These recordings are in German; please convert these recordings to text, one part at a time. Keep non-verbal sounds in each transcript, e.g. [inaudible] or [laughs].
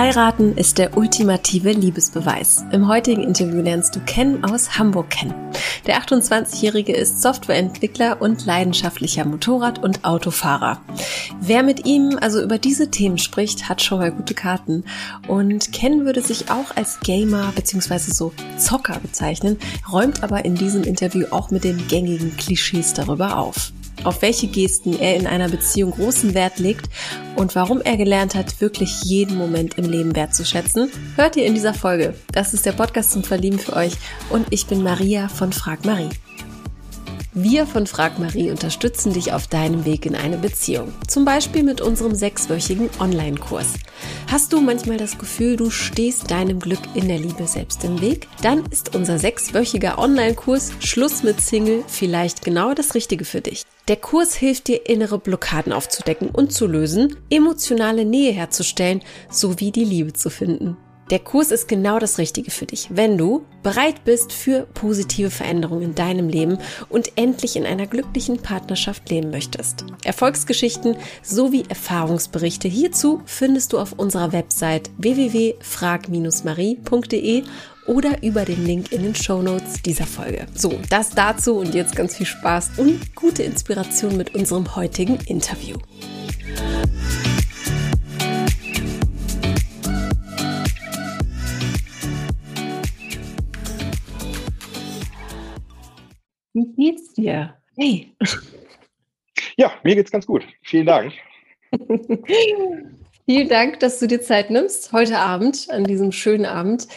Heiraten ist der ultimative Liebesbeweis. Im heutigen Interview lernst du Ken aus Hamburg kennen. Der 28-Jährige ist Softwareentwickler und leidenschaftlicher Motorrad- und Autofahrer. Wer mit ihm also über diese Themen spricht, hat schon mal gute Karten. Und Ken würde sich auch als Gamer bzw. so Zocker bezeichnen, räumt aber in diesem Interview auch mit den gängigen Klischees darüber auf auf welche Gesten er in einer Beziehung großen Wert legt und warum er gelernt hat, wirklich jeden Moment im Leben wertzuschätzen, hört ihr in dieser Folge. Das ist der Podcast zum Verlieben für euch und ich bin Maria von Frag Marie. Wir von Frag Marie unterstützen dich auf deinem Weg in eine Beziehung. Zum Beispiel mit unserem sechswöchigen Online-Kurs. Hast du manchmal das Gefühl, du stehst deinem Glück in der Liebe selbst im Weg? Dann ist unser sechswöchiger Online-Kurs Schluss mit Single vielleicht genau das Richtige für dich. Der Kurs hilft dir, innere Blockaden aufzudecken und zu lösen, emotionale Nähe herzustellen sowie die Liebe zu finden. Der Kurs ist genau das Richtige für dich, wenn du bereit bist für positive Veränderungen in deinem Leben und endlich in einer glücklichen Partnerschaft leben möchtest. Erfolgsgeschichten sowie Erfahrungsberichte hierzu findest du auf unserer Website www.frag-marie.de oder über den Link in den Show Notes dieser Folge. So, das dazu und jetzt ganz viel Spaß und gute Inspiration mit unserem heutigen Interview. Wie geht's dir? Hey. Ja, mir geht's ganz gut. Vielen Dank. [laughs] Vielen Dank, dass du dir Zeit nimmst, heute Abend, an diesem schönen Abend.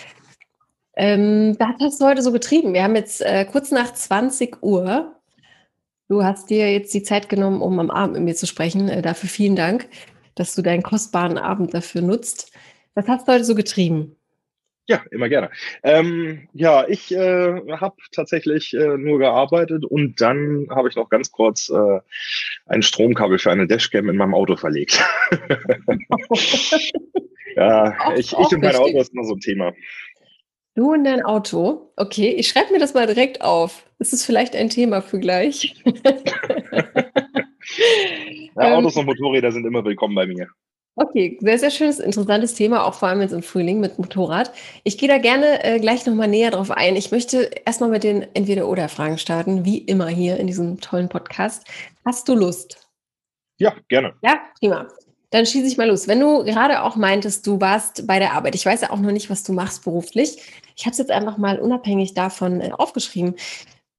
Ähm, was hast du heute so getrieben? Wir haben jetzt äh, kurz nach 20 Uhr. Du hast dir jetzt die Zeit genommen, um am Abend mit mir zu sprechen. Äh, dafür vielen Dank, dass du deinen kostbaren Abend dafür nutzt. Was hast du heute so getrieben? Ja, immer gerne. Ähm, ja, ich äh, habe tatsächlich äh, nur gearbeitet und dann habe ich noch ganz kurz äh, ein Stromkabel für eine Dashcam in meinem Auto verlegt. [laughs] ja, auch, ich, ich und mein Auto ist immer so ein Thema. Du und dein Auto? Okay, ich schreibe mir das mal direkt auf. Das ist vielleicht ein Thema für gleich. [laughs] ja, Autos [laughs] und Motorräder sind immer willkommen bei mir. Okay, sehr, sehr schönes, interessantes Thema, auch vor allem jetzt im Frühling mit Motorrad. Ich gehe da gerne äh, gleich nochmal näher drauf ein. Ich möchte erstmal mit den Entweder-Oder-Fragen starten, wie immer hier in diesem tollen Podcast. Hast du Lust? Ja, gerne. Ja, prima. Dann schieße ich mal los. Wenn du gerade auch meintest, du warst bei der Arbeit, ich weiß ja auch noch nicht, was du machst beruflich. Ich habe es jetzt einfach mal unabhängig davon äh, aufgeschrieben.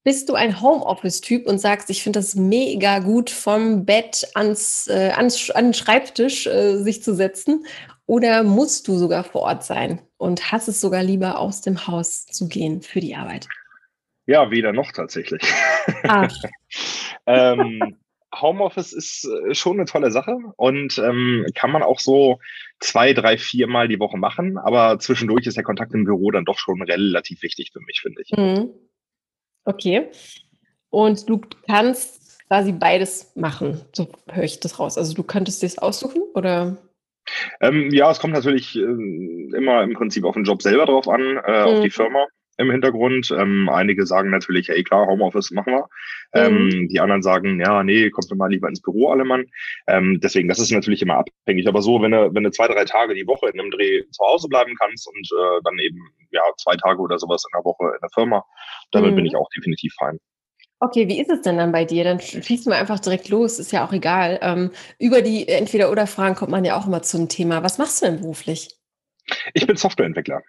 Bist du ein Homeoffice-Typ und sagst, ich finde das mega gut, vom Bett ans, äh, ans an den Schreibtisch äh, sich zu setzen? Oder musst du sogar vor Ort sein und hast es sogar lieber aus dem Haus zu gehen für die Arbeit? Ja, weder noch tatsächlich. [laughs] ähm, Homeoffice ist äh, schon eine tolle Sache und ähm, kann man auch so zwei, drei, vier Mal die Woche machen. Aber zwischendurch ist der Kontakt im Büro dann doch schon relativ wichtig für mich, finde ich. Mhm. Okay. Und du kannst quasi beides machen, so höre ich das raus. Also du könntest dir das aussuchen oder? Ähm, ja, es kommt natürlich äh, immer im Prinzip auf den Job selber drauf an, äh, mhm. auf die Firma im Hintergrund. Ähm, einige sagen natürlich, hey klar, Homeoffice machen wir. Ähm, mhm. Die anderen sagen, ja, nee, kommt mal lieber ins Büro, alle Mann. Ähm, deswegen, das ist natürlich immer abhängig. Aber so, wenn du, wenn du zwei, drei Tage die Woche in einem Dreh zu Hause bleiben kannst und äh, dann eben ja zwei Tage oder sowas in der Woche in der Firma, damit mhm. bin ich auch definitiv fein. Okay, wie ist es denn dann bei dir? Dann schießen wir einfach direkt los, ist ja auch egal. Ähm, über die Entweder-Oder-Fragen kommt man ja auch immer zum Thema. Was machst du denn beruflich? Ich bin Softwareentwickler.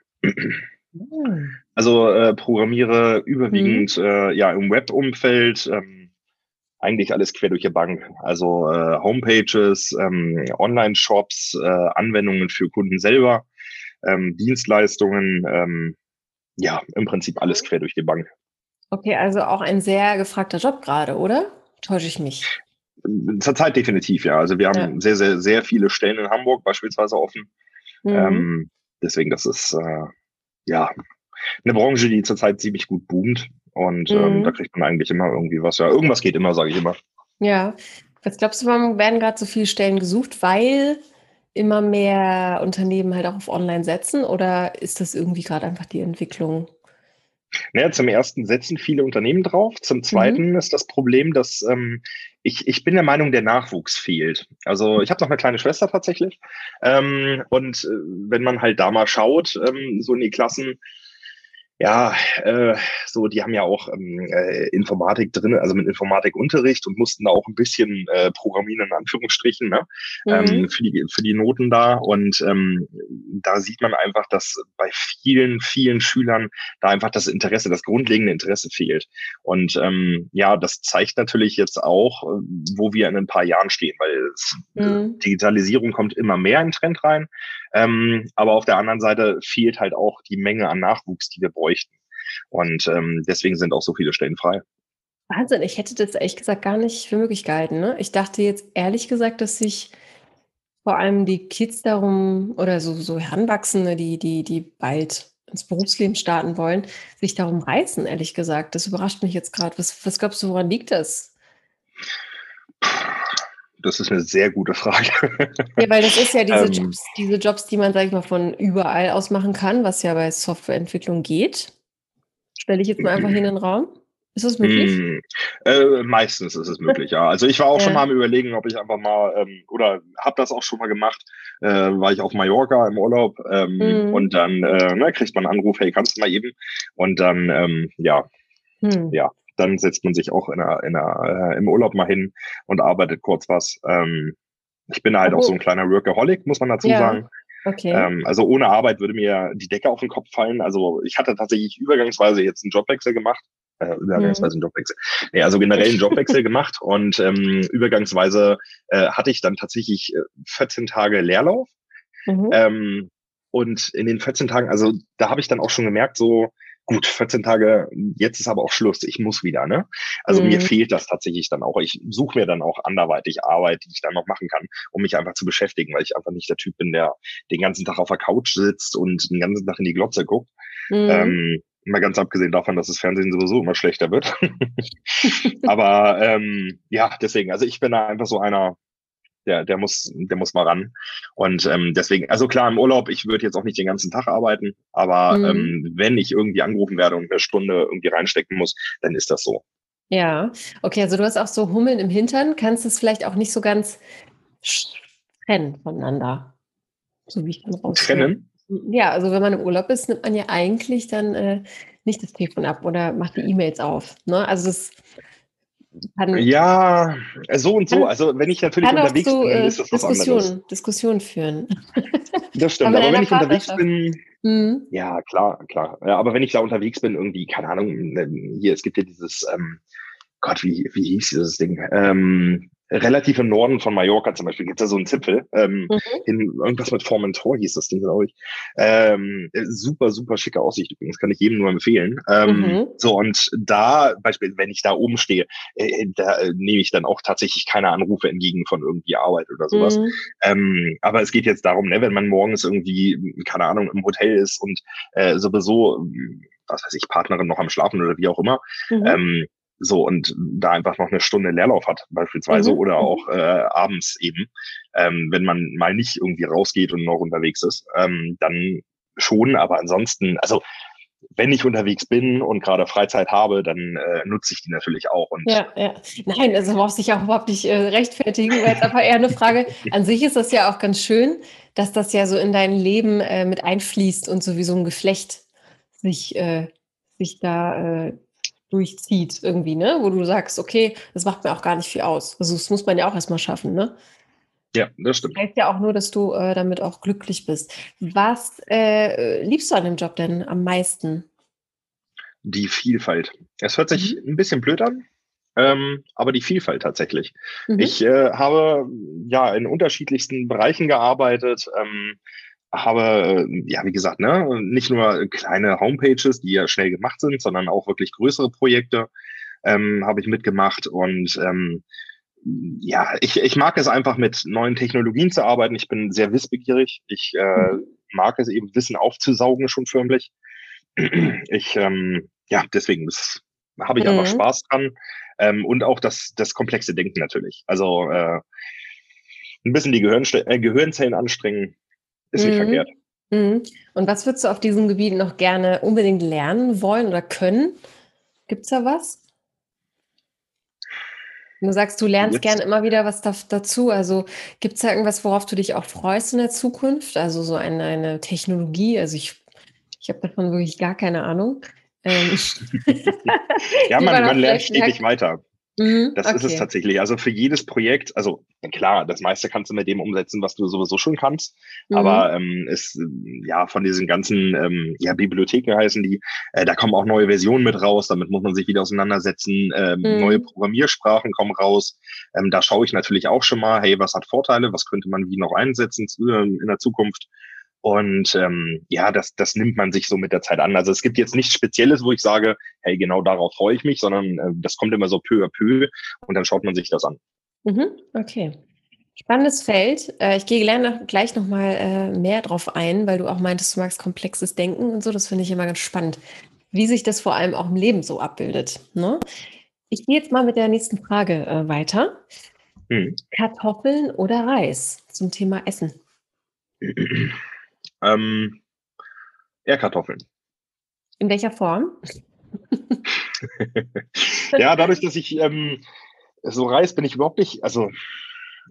Also äh, programmiere überwiegend mhm. äh, ja im Web-Umfeld, ähm, eigentlich alles quer durch die Bank. Also äh, Homepages, ähm, Online-Shops, äh, Anwendungen für Kunden selber, ähm, Dienstleistungen, ähm, ja, im Prinzip alles quer durch die Bank. Okay, also auch ein sehr gefragter Job gerade, oder? Täusche ich mich? Zurzeit definitiv, ja. Also wir haben ja. sehr, sehr, sehr viele Stellen in Hamburg beispielsweise offen. Mhm. Ähm, deswegen, das ist äh, ja eine Branche, die zurzeit ziemlich gut boomt. Und ähm, mhm. ähm, da kriegt man eigentlich immer irgendwie was. Ja, irgendwas geht immer, sage ich immer. Ja. Was glaubst du, warum werden gerade so viele Stellen gesucht? Weil immer mehr Unternehmen halt auch auf Online setzen oder ist das irgendwie gerade einfach die Entwicklung? Naja, zum ersten setzen viele Unternehmen drauf. Zum zweiten mhm. ist das Problem, dass ähm, ich, ich bin der Meinung, der Nachwuchs fehlt. Also ich habe noch eine kleine Schwester tatsächlich. Ähm, und äh, wenn man halt da mal schaut, ähm, so in die Klassen, ja, äh, so, die haben ja auch ähm, äh, Informatik drin, also mit Informatikunterricht und mussten da auch ein bisschen äh, programmieren, in Anführungsstrichen, ne? Ähm, mhm. ähm, für, die, für die Noten da. Und ähm, da sieht man einfach, dass bei vielen, vielen Schülern da einfach das Interesse, das grundlegende Interesse fehlt. Und ähm, ja, das zeigt natürlich jetzt auch, äh, wo wir in ein paar Jahren stehen, weil es, mhm. Digitalisierung kommt immer mehr in den Trend rein. Ähm, aber auf der anderen Seite fehlt halt auch die Menge an Nachwuchs, die wir bräuchten. Und ähm, deswegen sind auch so viele Stellen frei. Wahnsinn, ich hätte das ehrlich gesagt gar nicht für möglich gehalten. Ne? Ich dachte jetzt ehrlich gesagt, dass sich vor allem die Kids darum oder so, so Heranwachsende, die, die, die bald ins Berufsleben starten wollen, sich darum reißen, ehrlich gesagt. Das überrascht mich jetzt gerade. Was, was glaubst du, woran liegt das? Das ist eine sehr gute Frage. Ja, weil das ist ja [laughs] diese, ähm, Jobs, diese Jobs, die man, sag ich mal, von überall aus machen kann, was ja bei Softwareentwicklung geht. Stelle ich jetzt mal einfach hier in den Raum. Ist das möglich? Mm, äh, meistens ist es möglich, ja. Also ich war auch ja. schon mal am überlegen, ob ich einfach mal, ähm, oder habe das auch schon mal gemacht, äh, war ich auf Mallorca im Urlaub ähm, mm. und dann äh, ne, kriegt man einen Anruf, hey, kannst du mal eben? Und dann, ähm, ja, hm. ja, dann setzt man sich auch in einer, in einer, äh, im Urlaub mal hin und arbeitet kurz was. Ähm, ich bin halt oh. auch so ein kleiner Workaholic, muss man dazu ja. sagen. Okay. Ähm, also ohne Arbeit würde mir die Decke auf den Kopf fallen. Also ich hatte tatsächlich übergangsweise jetzt einen Jobwechsel gemacht. Äh, übergangsweise mhm. einen Jobwechsel. Nee, also generell einen Jobwechsel [laughs] gemacht und ähm, übergangsweise äh, hatte ich dann tatsächlich 14 äh, Tage Leerlauf. Mhm. Ähm, und in den 14 Tagen, also da habe ich dann auch schon gemerkt, so, gut, 14 Tage, jetzt ist aber auch Schluss, ich muss wieder, ne? Also mhm. mir fehlt das tatsächlich dann auch. Ich suche mir dann auch anderweitig Arbeit, die ich dann noch machen kann, um mich einfach zu beschäftigen, weil ich einfach nicht der Typ bin, der den ganzen Tag auf der Couch sitzt und den ganzen Tag in die Glotze guckt. Mhm. Ähm, mal ganz abgesehen davon, dass das Fernsehen sowieso immer schlechter wird. [laughs] aber ähm, ja, deswegen, also ich bin da einfach so einer, der, der muss, der muss mal ran. Und ähm, deswegen, also klar, im Urlaub, ich würde jetzt auch nicht den ganzen Tag arbeiten, aber mhm. ähm, wenn ich irgendwie angerufen werde und eine Stunde irgendwie reinstecken muss, dann ist das so. Ja, okay, also du hast auch so Hummeln im Hintern, kannst es vielleicht auch nicht so ganz trennen voneinander. So wie ich dann raus. Trennen? Ja, also wenn man im Urlaub ist, nimmt man ja eigentlich dann äh, nicht das Telefon ab oder macht die E-Mails auf. Ne? Also das kann, ja, so und so. Kann, also wenn ich natürlich unterwegs so, bin, dann ist das was Diskussion, anderes. Diskussion führen. [laughs] Das stimmt, aber, aber wenn ich unterwegs bin, mhm. ja klar, klar. Ja, aber wenn ich da unterwegs bin, irgendwie, keine Ahnung, hier, es gibt ja dieses, ähm, Gott, wie, wie hieß dieses Ding? Ähm, relativ im Norden von Mallorca zum Beispiel gibt es da so einen Zipfel. Ähm, mhm. in, irgendwas mit Formentor hieß das Ding, glaube ich. Ähm, super, super schicke Aussicht übrigens, kann ich jedem nur empfehlen. Ähm, mhm. So, und da, beispielsweise, wenn ich da oben stehe, äh, da äh, nehme ich dann auch tatsächlich keine Anrufe entgegen von irgendwie Arbeit oder sowas. Mhm. Ähm, aber es geht jetzt darum, ne, wenn man morgens irgendwie, keine Ahnung, im Hotel ist und äh, sowieso was weiß ich, Partnerin noch am Schlafen oder wie auch immer, mhm. ähm, so, und da einfach noch eine Stunde Leerlauf hat, beispielsweise, mhm. oder mhm. auch äh, abends eben, ähm, wenn man mal nicht irgendwie rausgeht und noch unterwegs ist, ähm, dann schon, aber ansonsten, also wenn ich unterwegs bin und gerade Freizeit habe, dann äh, nutze ich die natürlich auch. Und ja, ja. Nein, also brauchst dich auch überhaupt nicht äh, rechtfertigen, weil es einfach eher eine Frage. An sich ist das ja auch ganz schön, dass das ja so in dein Leben äh, mit einfließt und sowieso ein Geflecht sich, äh, sich da äh, durchzieht irgendwie, ne? Wo du sagst, okay, das macht mir auch gar nicht viel aus. Also das muss man ja auch erstmal schaffen, ne? Ja, das stimmt. Das heißt ja auch nur, dass du äh, damit auch glücklich bist. Was äh, liebst du an dem Job denn am meisten? Die Vielfalt. Es hört sich mhm. ein bisschen blöd an, ähm, aber die Vielfalt tatsächlich. Mhm. Ich äh, habe ja in unterschiedlichsten Bereichen gearbeitet. Ähm, habe, äh, ja, wie gesagt, ne, nicht nur kleine Homepages, die ja schnell gemacht sind, sondern auch wirklich größere Projekte ähm, habe ich mitgemacht und ähm, ja, ich, ich mag es einfach mit neuen Technologien zu arbeiten. Ich bin sehr wissbegierig. Ich äh, mhm. mag es eben Wissen aufzusaugen schon förmlich. Ich, ähm, ja, deswegen habe ich mhm. einfach Spaß dran. Ähm, und auch das, das komplexe Denken natürlich. Also äh, ein bisschen die Gehirn, äh, Gehirnzellen anstrengen, ist nicht mhm. verkehrt. Mhm. Und was würdest du auf diesem Gebiet noch gerne unbedingt lernen wollen oder können? Gibt es da was? Du sagst, du lernst gerne immer wieder was da, dazu. Also gibt es da irgendwas, worauf du dich auch freust in der Zukunft? Also so eine, eine Technologie. Also ich, ich habe davon wirklich gar keine Ahnung. Ähm, [laughs] ja, [laughs] man, man lernt stetig weiter. Mhm, das okay. ist es tatsächlich. Also für jedes Projekt, also klar, das meiste kannst du mit dem umsetzen, was du sowieso schon kannst. Mhm. Aber ähm, ist ja von diesen ganzen ähm, ja, Bibliotheken heißen die, äh, da kommen auch neue Versionen mit raus, damit muss man sich wieder auseinandersetzen. Ähm, mhm. Neue Programmiersprachen kommen raus. Ähm, da schaue ich natürlich auch schon mal, hey, was hat Vorteile, was könnte man wie noch einsetzen äh, in der Zukunft. Und ähm, ja, das, das nimmt man sich so mit der Zeit an. Also es gibt jetzt nichts Spezielles, wo ich sage, hey, genau darauf freue ich mich, sondern äh, das kommt immer so peu à peu und dann schaut man sich das an. Mhm, okay. Spannendes Feld. Äh, ich gehe gleich nochmal äh, mehr drauf ein, weil du auch meintest, du magst komplexes Denken und so. Das finde ich immer ganz spannend, wie sich das vor allem auch im Leben so abbildet. Ne? Ich gehe jetzt mal mit der nächsten Frage äh, weiter. Hm. Kartoffeln oder Reis zum Thema Essen? [clears throat] Ähm, eher Kartoffeln. In welcher Form? [laughs] ja, dadurch, dass ich ähm, so Reis bin ich überhaupt nicht, also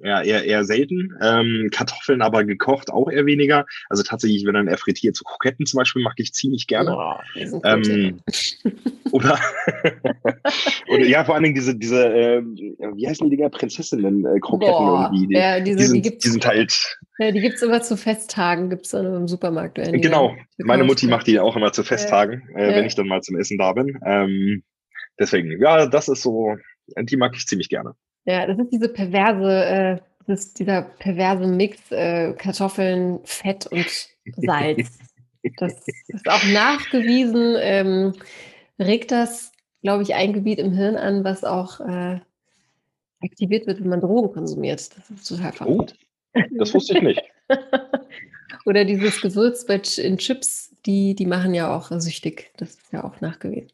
ja, eher, eher selten. Ähm, Kartoffeln aber gekocht auch eher weniger. Also tatsächlich, wenn dann eher frittiert, so Kroketten zum Beispiel, mag ich ziemlich gerne. Oh, ähm, oder, [laughs] oder ja, vor allen Dingen diese, diese äh, wie heißen die Dinger, Prinzessinnen-Kroketten äh, irgendwie. Die, ja, diese, die, sind, die, die sind halt. Ja, die gibt's immer zu Festtagen, gibt's dann im Supermarkt. Genau, meine Mutti macht die auch immer zu Festtagen, äh, ja. wenn ich dann mal zum Essen da bin. Ähm, deswegen, ja, das ist so, die mag ich ziemlich gerne. Ja, das ist diese perverse, äh, das ist dieser perverse Mix äh, Kartoffeln, Fett und Salz. das ist auch nachgewiesen, ähm, regt das, glaube ich, ein Gebiet im Hirn an, was auch äh, aktiviert wird, wenn man Drogen konsumiert. Das ist total verrückt. Oh, das wusste ich nicht. [laughs] Oder dieses Gewürz in Chips, die, die machen ja auch süchtig. Das ist ja auch nachgewiesen.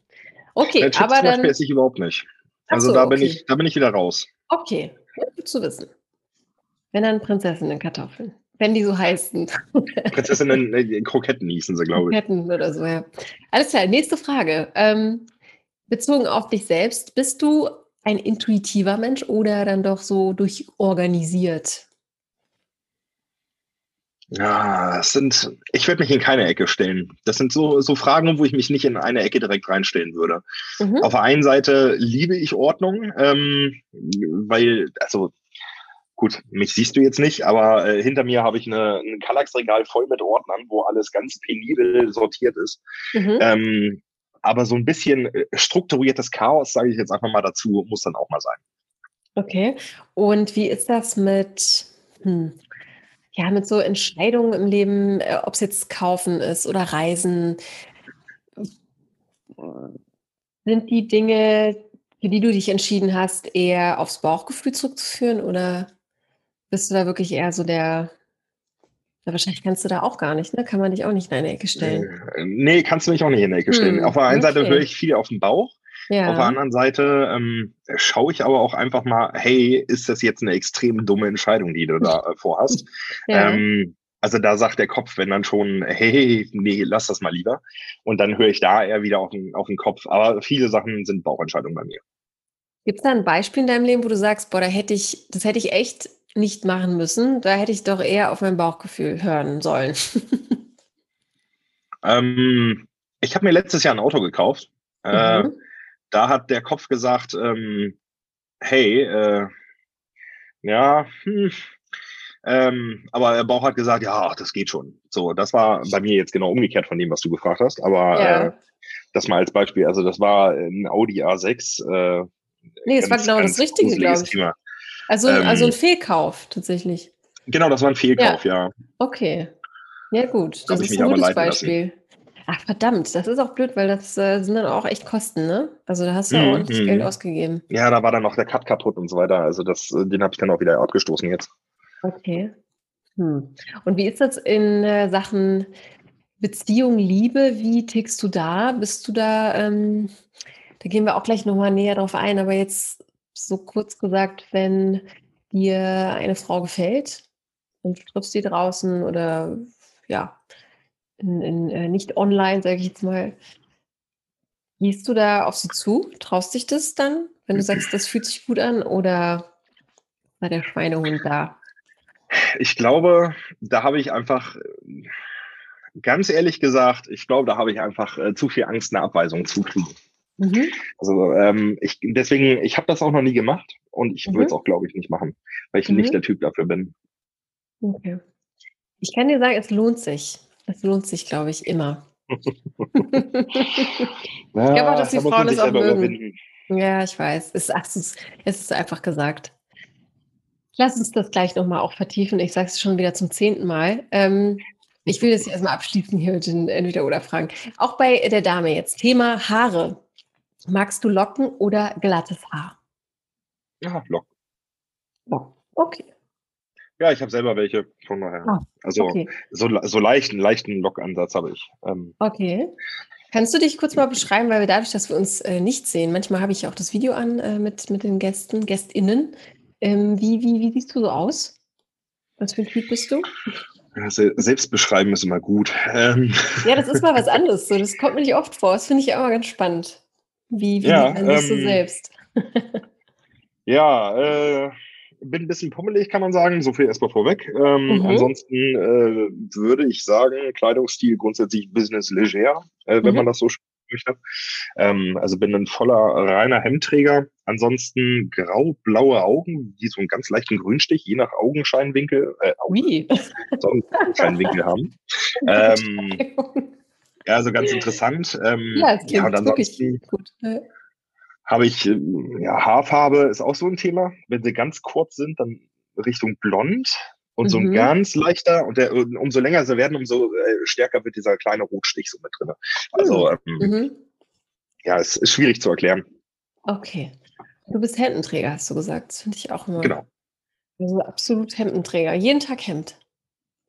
Okay, ja, Chips aber dann. esse ich überhaupt nicht. Also so, da, bin ich, da bin ich wieder raus. Okay, gut zu wissen. Wenn dann Prinzessinnen-Kartoffeln. Wenn die so heißen. [laughs] Prinzessinnen äh, Kroketten hießen sie, glaube ich. Kroketten oder so, ja. Alles klar, nächste Frage. Ähm, bezogen auf dich selbst, bist du ein intuitiver Mensch oder dann doch so durchorganisiert? Ja, das sind, ich würde mich in keine Ecke stellen. Das sind so, so Fragen, wo ich mich nicht in eine Ecke direkt reinstellen würde. Mhm. Auf der einen Seite liebe ich Ordnung, ähm, weil, also gut, mich siehst du jetzt nicht, aber äh, hinter mir habe ich eine, ein Kallax-Regal voll mit Ordnern, wo alles ganz penibel sortiert ist. Mhm. Ähm, aber so ein bisschen äh, strukturiertes Chaos, sage ich jetzt einfach mal dazu, muss dann auch mal sein. Okay. Und wie ist das mit, hm, ja, mit so Entscheidungen im Leben, äh, ob es jetzt kaufen ist oder reisen, sind die Dinge, für die du dich entschieden hast, eher aufs Bauchgefühl zurückzuführen oder bist du da wirklich eher so der, ja, wahrscheinlich kannst du da auch gar nicht, ne? Kann man dich auch nicht in eine Ecke stellen. Äh, nee, kannst du mich auch nicht in eine Ecke stellen. Hm, auf der einen okay. Seite höre ich viel auf den Bauch. Ja. Auf der anderen Seite ähm, schaue ich aber auch einfach mal, hey, ist das jetzt eine extrem dumme Entscheidung, die du da äh, vorhast? [laughs] ja. ähm, also da sagt der Kopf, wenn dann schon, hey, nee, lass das mal lieber. Und dann höre ich da eher wieder auf den, auf den Kopf. Aber viele Sachen sind Bauchentscheidungen bei mir. Gibt es da ein Beispiel in deinem Leben, wo du sagst, boah, da hätte ich, das hätte ich echt nicht machen müssen. Da hätte ich doch eher auf mein Bauchgefühl hören sollen. [laughs] ähm, ich habe mir letztes Jahr ein Auto gekauft. Mhm. Äh, da hat der Kopf gesagt, ähm, hey, äh, ja, hm, ähm, aber der Bauch hat gesagt, ja, das geht schon. So, das war bei mir jetzt genau umgekehrt von dem, was du gefragt hast. Aber ja. äh, das mal als Beispiel. Also das war ein Audi A6. Äh, nee, es war genau das Richtige, glaube ich. Thema. Also, ähm, also ein Fehlkauf tatsächlich. Genau, das war ein Fehlkauf, ja. ja. Okay. Ja, gut. Das ist ein gutes Beispiel. Lassen. Ach verdammt, das ist auch blöd, weil das äh, sind dann auch echt Kosten, ne? Also da hast du ja mhm. ordentlich Geld mhm. ausgegeben. Ja, da war dann noch der Cut kaputt und so weiter. Also das, äh, den habe ich dann auch wieder abgestoßen jetzt. Okay. Hm. Und wie ist das in äh, Sachen Beziehung, Liebe? Wie tickst du da? Bist du da, ähm, da gehen wir auch gleich nochmal näher drauf ein, aber jetzt so kurz gesagt, wenn dir eine Frau gefällt und triffst die draußen oder ja, in, in, äh, nicht online, sage ich jetzt mal. Gehst du da auf sie zu? Traust dich das dann, wenn du sagst, das fühlt sich gut an oder war der Schweinehund da? Ich glaube, da habe ich einfach, ganz ehrlich gesagt, ich glaube, da habe ich einfach äh, zu viel Angst, eine Abweisung zu kriegen. Mhm. Also ähm, ich deswegen, ich habe das auch noch nie gemacht und ich mhm. würde es auch, glaube ich, nicht machen, weil ich mhm. nicht der Typ dafür bin. Okay. Ich kann dir sagen, es lohnt sich. Es lohnt sich, glaube ich, immer. [laughs] ich glaube auch, dass die Frauen es auch mögen. Überwinden. Ja, ich weiß. Es, ach, es, ist, einfach gesagt. Lass uns das gleich nochmal auch vertiefen. Ich sage es schon wieder zum zehnten Mal. Ähm, ich will das erstmal abschließen hier mit den Entweder-Oder-Fragen. Auch bei der Dame jetzt. Thema Haare. Magst du Locken oder glattes Haar? Ja, Locken. Locken. Okay. Ja, ich habe selber welche, von daher. Ah, also okay. so, so leichten, leichten Lockansatz habe ich. Ähm, okay. Kannst du dich kurz mal beschreiben, weil wir dadurch, dass wir uns äh, nicht sehen, manchmal habe ich auch das Video an äh, mit, mit den Gästen, GästInnen. Ähm, wie, wie, wie siehst du so aus? Was für ein Typ bist du? Ja, selbst beschreiben ist immer gut. Ähm. Ja, das ist mal was anderes. So. Das kommt mir nicht oft vor. Das finde ich auch mal ganz spannend. Wie, wie ja, ähm, du selbst? [laughs] ja, äh, bin ein bisschen pummelig, kann man sagen. So viel erstmal vorweg. Ähm, mhm. Ansonsten äh, würde ich sagen, Kleidungsstil grundsätzlich Business leger, äh, wenn mhm. man das so möchte. Ähm, also bin ein voller reiner Hemdträger. Ansonsten grau-blaue Augen, die so einen ganz leichten Grünstich, je nach Augenscheinwinkel, äh, Augenscheinwinkel haben. [laughs] Ähm, ja, also ganz interessant. Ähm, ja, das ja, und ansonsten, gut habe ich, äh, ja, Haarfarbe ist auch so ein Thema. Wenn sie ganz kurz sind, dann Richtung blond und mhm. so ein mhm. ganz leichter und der, umso länger sie werden, umso äh, stärker wird dieser kleine Rotstich so mit drin. Also, hm. ähm, mhm. ja, es ist schwierig zu erklären. Okay. Du bist Hemdenträger, hast du gesagt. Das finde ich auch immer. Genau. Also absolut Hemdenträger. Jeden Tag Hemd.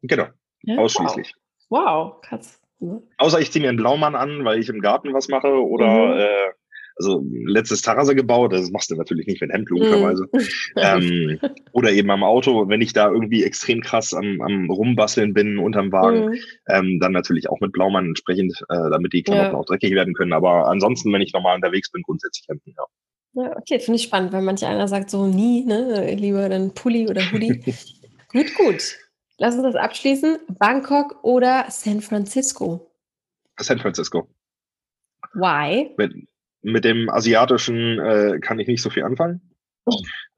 Genau. Ja? Ausschließlich. Wow, wow. krass. Mhm. Außer ich ziehe mir einen Blaumann an, weil ich im Garten was mache oder mhm. äh, also letztes Terrasse gebaut, das machst du natürlich nicht mit Hemd, logischerweise. Mm. ähm, [laughs] oder eben am Auto, wenn ich da irgendwie extrem krass am, am Rumbasteln bin unterm Wagen, mm. ähm, dann natürlich auch mit Blaumann entsprechend, äh, damit die Klamotten ja. auch dreckig werden können. Aber ansonsten, wenn ich normal unterwegs bin, grundsätzlich Hemden, ja. Ja, okay, finde ich spannend, weil manch einer sagt so nie, ne, lieber dann Pulli oder Hoodie. [laughs] gut, gut. Lass uns das abschließen. Bangkok oder San Francisco? San Francisco. Why? Wenn, mit dem Asiatischen äh, kann ich nicht so viel anfangen.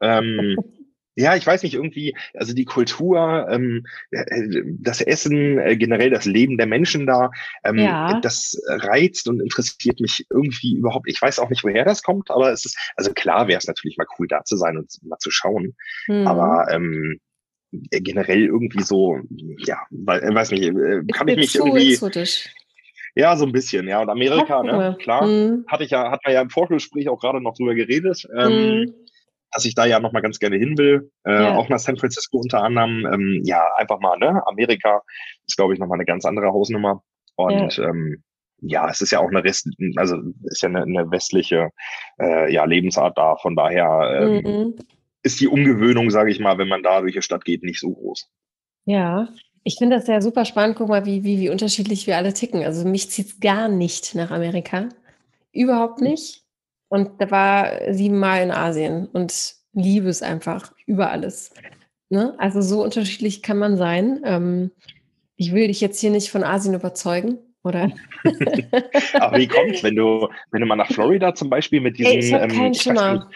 ähm, [laughs] ja, ich weiß nicht, irgendwie, also die Kultur, ähm, äh, das Essen, äh, generell das Leben der Menschen da, ähm, ja. das reizt und interessiert mich irgendwie überhaupt. Ich weiß auch nicht, woher das kommt, aber es ist, also klar wäre es natürlich mal cool, da zu sein und mal zu schauen. Hm. Aber ähm, generell irgendwie so, ja, weiß nicht, äh, kann ich mich irgendwie. Exotisch. Ja, so ein bisschen, ja. Und Amerika, ne, klar, mhm. hatte ich ja, hat man ja im Vorgespräch auch gerade noch drüber geredet, ähm, mhm. dass ich da ja nochmal ganz gerne hin will. Äh, ja. Auch nach San Francisco unter anderem. Ähm, ja, einfach mal, ne? Amerika ist, glaube ich, nochmal eine ganz andere Hausnummer. Und ja. ähm, ja, es ist ja auch eine Rest, also ist ja eine, eine westliche äh, ja, Lebensart da. Von daher ähm, mhm. ist die Umgewöhnung, sage ich mal, wenn man da durch die Stadt geht, nicht so groß. Ja, ich finde das ja super spannend. Guck mal, wie, wie, wie unterschiedlich wir alle ticken. Also mich zieht es gar nicht nach Amerika. Überhaupt nicht. Und da war siebenmal in Asien und liebe es einfach über alles. Ne? Also so unterschiedlich kann man sein. Ähm, ich will dich jetzt hier nicht von Asien überzeugen, oder? [laughs] Aber wie kommt's, wenn du, wenn du mal nach Florida zum Beispiel mit diesen, Ey, ich habe keinen ähm, Schimmer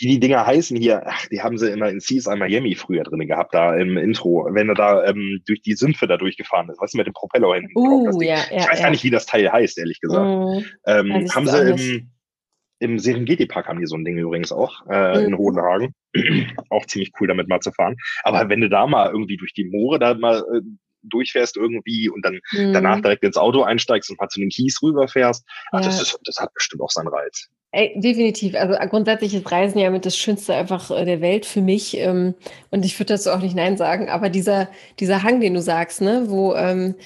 wie die Dinger heißen hier, ach, die haben sie immer in CSI Miami früher drin gehabt, da im Intro, wenn er da ähm, durch die Sümpfe da durchgefahren ist, weißt du, mit dem Propeller hinten. Uh, ja, ja, ich weiß ja. gar nicht, wie das Teil heißt, ehrlich gesagt. Mm, ähm, haben sie im, im Serengeti-Park haben die so ein Ding übrigens auch, äh, mm. in Hohenhagen. [clears throat] auch ziemlich cool, damit mal zu fahren. Aber wenn du da mal irgendwie durch die Moore da mal äh, durchfährst irgendwie und dann mm. danach direkt ins Auto einsteigst und mal zu den Kies rüberfährst, ach, das, ist, das hat bestimmt auch seinen Reiz. Ey, definitiv. Also äh, grundsätzlich ist Reisen ja mit das Schönste einfach äh, der Welt für mich. Ähm, und ich würde dazu auch nicht Nein sagen. Aber dieser, dieser Hang, den du sagst, ne, wo, ähm,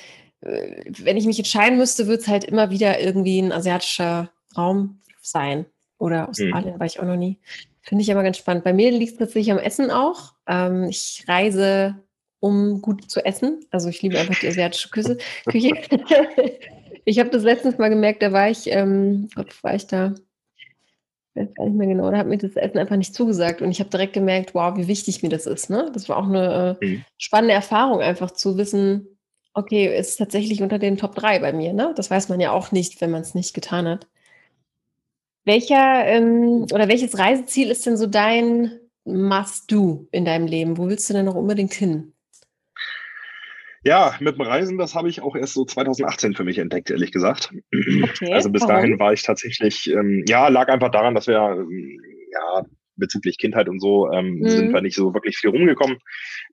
äh, wenn ich mich entscheiden müsste, wird es halt immer wieder irgendwie ein asiatischer Raum sein. Oder mhm. Australien mhm. war ich auch noch nie. Finde ich aber ganz spannend. Bei mir liegt es tatsächlich am Essen auch. Ähm, ich reise um gut zu essen. Also ich liebe einfach die asiatische Küche. [laughs] Küche. [laughs] ich habe das letztens mal gemerkt, da war ich, ähm, Gott, war ich da? Ich weiß gar nicht mehr genau, da hat mir das Essen einfach nicht zugesagt und ich habe direkt gemerkt, wow, wie wichtig mir das ist. Ne? Das war auch eine äh, mhm. spannende Erfahrung, einfach zu wissen, okay, es ist tatsächlich unter den Top 3 bei mir. Ne? Das weiß man ja auch nicht, wenn man es nicht getan hat. Welcher ähm, oder welches Reiseziel ist denn so dein Must-Do in deinem Leben? Wo willst du denn noch unbedingt hin? Ja, mit dem Reisen, das habe ich auch erst so 2018 für mich entdeckt, ehrlich gesagt. Okay, also bis warum? dahin war ich tatsächlich, ähm, ja, lag einfach daran, dass wir ähm, ja bezüglich Kindheit und so ähm, mhm. sind wir nicht so wirklich viel rumgekommen.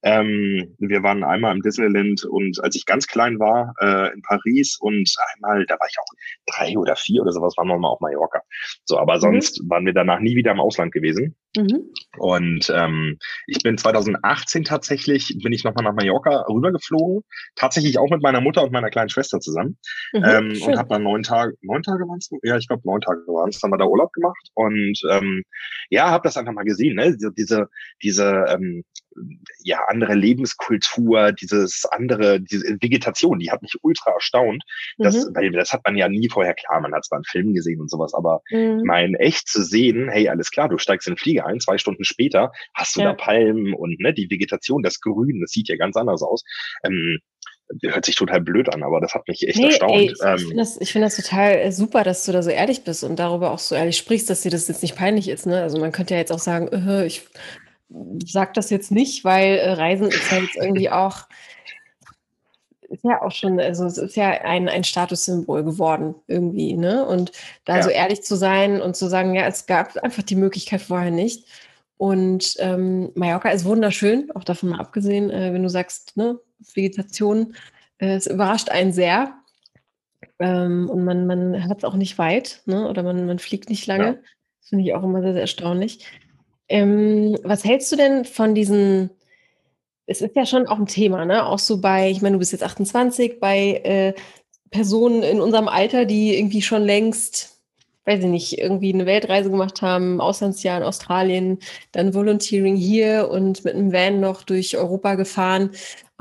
Ähm, wir waren einmal im Disneyland und als ich ganz klein war äh, in Paris und einmal, da war ich auch drei oder vier oder sowas, waren wir mal auf Mallorca. So, aber mhm. sonst waren wir danach nie wieder im Ausland gewesen. Mhm. Und ähm, ich bin 2018 tatsächlich, bin ich nochmal nach Mallorca rübergeflogen, tatsächlich auch mit meiner Mutter und meiner kleinen Schwester zusammen mhm, ähm, und habe dann neun Tage, neun Tage waren es? Ja, ich glaube neun Tage waren es, haben wir da Urlaub gemacht und ähm, ja, habe das einfach mal gesehen, ne? diese diese ähm, ja andere Lebenskultur, dieses andere, diese Vegetation, die hat mich ultra erstaunt. Das, mhm. weil das hat man ja nie vorher klar, man hat zwar einen Film gesehen und sowas, aber mhm. mein echt zu sehen, hey, alles klar, du steigst in den Flieger ein, zwei Stunden später hast du ja. da Palmen und ne, die Vegetation, das Grün, das sieht ja ganz anders aus. Ähm, hört sich total blöd an, aber das hat mich echt nee, erstaunt. Ey, ich ähm, finde das, find das total äh, super, dass du da so ehrlich bist und darüber auch so ehrlich sprichst, dass dir das jetzt nicht peinlich ist. Ne? Also man könnte ja jetzt auch sagen, uh, ich sag das jetzt nicht, weil äh, Reisen ist ja jetzt irgendwie [laughs] auch, ist ja auch schon, also es ist ja ein, ein Statussymbol geworden irgendwie, ne? Und da ja. so ehrlich zu sein und zu sagen, ja, es gab einfach die Möglichkeit vorher nicht. Und ähm, Mallorca ist wunderschön, auch davon mal abgesehen, äh, wenn du sagst, ne, Vegetation, äh, es überrascht einen sehr. Ähm, und man, man hat es auch nicht weit, ne? Oder man, man fliegt nicht lange. Ja. Das finde ich auch immer sehr, sehr erstaunlich. Ähm, was hältst du denn von diesen, es ist ja schon auch ein Thema, ne? Auch so bei, ich meine, du bist jetzt 28, bei äh, Personen in unserem Alter, die irgendwie schon längst, weiß ich nicht, irgendwie eine Weltreise gemacht haben, Auslandsjahr in Australien, dann Volunteering hier und mit einem Van noch durch Europa gefahren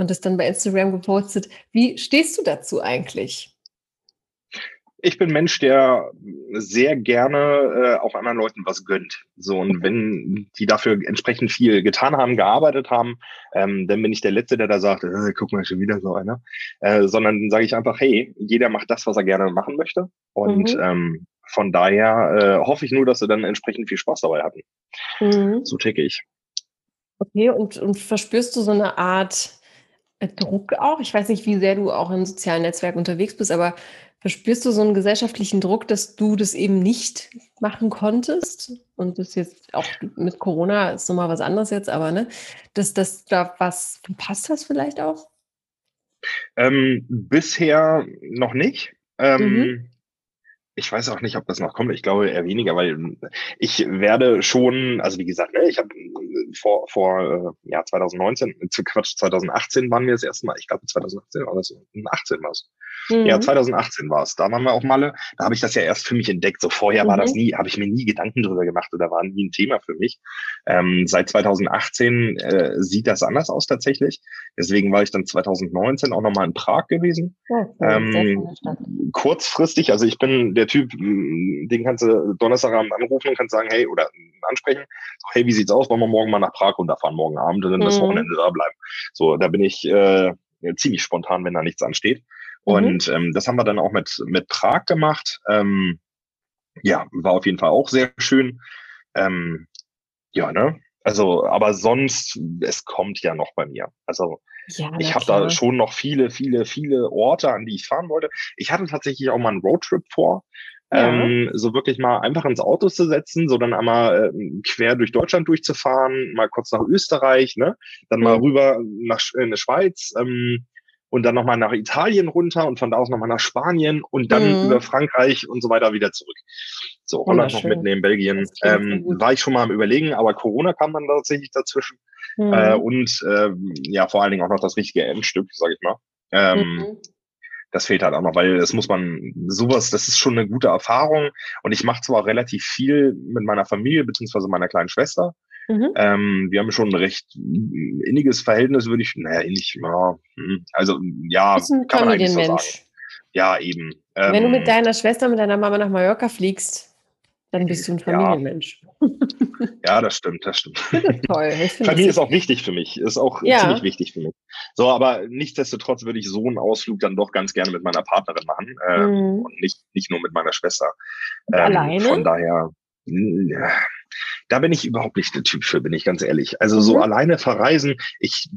und das dann bei Instagram gepostet. Wie stehst du dazu eigentlich? ich bin Mensch, der sehr gerne äh, auch anderen Leuten was gönnt. So und wenn die dafür entsprechend viel getan haben, gearbeitet haben, ähm, dann bin ich der Letzte, der da sagt, äh, guck mal schon wieder so einer, äh, sondern sage ich einfach, hey, jeder macht das, was er gerne machen möchte und mhm. ähm, von daher äh, hoffe ich nur, dass sie dann entsprechend viel Spaß dabei hatten. Mhm. So ticke ich. Okay, und, und verspürst du so eine Art Druck auch? Ich weiß nicht, wie sehr du auch im sozialen Netzwerk unterwegs bist, aber Verspürst du so einen gesellschaftlichen Druck, dass du das eben nicht machen konntest? Und das jetzt auch mit Corona ist nochmal was anderes jetzt, aber ne, dass, dass da was verpasst hast vielleicht auch? Ähm, bisher noch nicht. Ähm, mhm ich weiß auch nicht, ob das noch kommt. Ich glaube eher weniger, weil ich werde schon, also wie gesagt, ne, ich habe vor, vor äh, ja, 2019, zu Quatsch, 2018 waren wir das erste Mal, ich glaube 2018 war das, 18 war es. Mhm. Ja, 2018 war es. Da waren wir auch Malle. Da habe ich das ja erst für mich entdeckt. So vorher mhm. war das mhm. nie, habe ich mir nie Gedanken drüber gemacht oder war nie ein Thema für mich. Ähm, seit 2018 äh, sieht das anders aus tatsächlich. Deswegen war ich dann 2019 auch nochmal in Prag gewesen. Ja, ähm, kurzfristig, also ich bin der Typ, den kannst du Donnerstagabend anrufen und kannst sagen, hey, oder ansprechen, so, hey, wie sieht's aus? Wollen wir morgen mal nach Prag runterfahren, morgen Abend und dann mhm. das Wochenende da bleiben. So, da bin ich äh, ziemlich spontan, wenn da nichts ansteht. Mhm. Und ähm, das haben wir dann auch mit, mit Prag gemacht. Ähm, ja, war auf jeden Fall auch sehr schön. Ähm, ja, ne? Also, aber sonst, es kommt ja noch bei mir. Also, ja, ich habe da schon noch viele, viele, viele Orte, an die ich fahren wollte. Ich hatte tatsächlich auch mal einen Roadtrip vor. Ja. Ähm, so wirklich mal einfach ins Auto zu setzen, so dann einmal äh, quer durch Deutschland durchzufahren, mal kurz nach Österreich, ne, dann mhm. mal rüber nach in die Schweiz, ähm, und dann nochmal nach Italien runter und von da aus nochmal nach Spanien und dann mhm. über Frankreich und so weiter wieder zurück. So, Holland noch mitnehmen, Belgien. Ähm, war ich schon mal am überlegen, aber Corona kam dann tatsächlich dazwischen. Mhm. Äh, und äh, ja, vor allen Dingen auch noch das richtige Endstück, sag ich mal. Ähm, mhm. Das fehlt halt auch noch, weil das muss man, sowas, das ist schon eine gute Erfahrung. Und ich mache zwar relativ viel mit meiner Familie beziehungsweise meiner kleinen Schwester. Mhm. Ähm, wir haben schon ein recht inniges Verhältnis, würde ich, naja, innig, ja, hm, also ja, ist ein kann man eigentlich so sagen. Ja, eben. Ähm, Wenn du mit ähm, deiner Schwester, mit deiner Mama nach Mallorca fliegst, dann bist du ein [laughs] Familienmensch. Ja, [laughs] ja das stimmt, das stimmt. Das ist toll. [laughs] Familie ist auch wichtig für mich, ist auch ja. ziemlich wichtig für mich. So, aber nichtsdestotrotz würde ich so einen Ausflug dann doch ganz gerne mit meiner Partnerin machen ähm, mhm. und nicht, nicht nur mit meiner Schwester. Ähm, alleine? Von daher, ja, da bin ich überhaupt nicht der Typ für, bin ich ganz ehrlich. Also so mhm. alleine verreisen, ich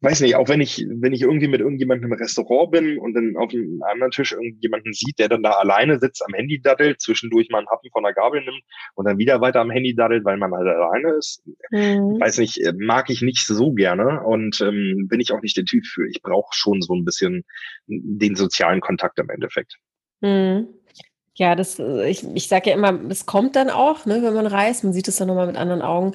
weiß nicht, auch wenn ich, wenn ich irgendwie mit irgendjemandem im Restaurant bin und dann auf einem anderen Tisch irgendjemanden sieht, der dann da alleine sitzt, am Handy daddelt, zwischendurch mal einen Happen von der Gabel nimmt und dann wieder weiter am Handy daddelt, weil man halt alleine ist, mhm. weiß nicht, mag ich nicht so gerne und ähm, bin ich auch nicht der Typ für. Ich brauche schon so ein bisschen den sozialen Kontakt im Endeffekt. Mhm. Ja, das, äh, ich, ich sage ja immer, es kommt dann auch, ne, wenn man reist, man sieht es dann nochmal mit anderen Augen.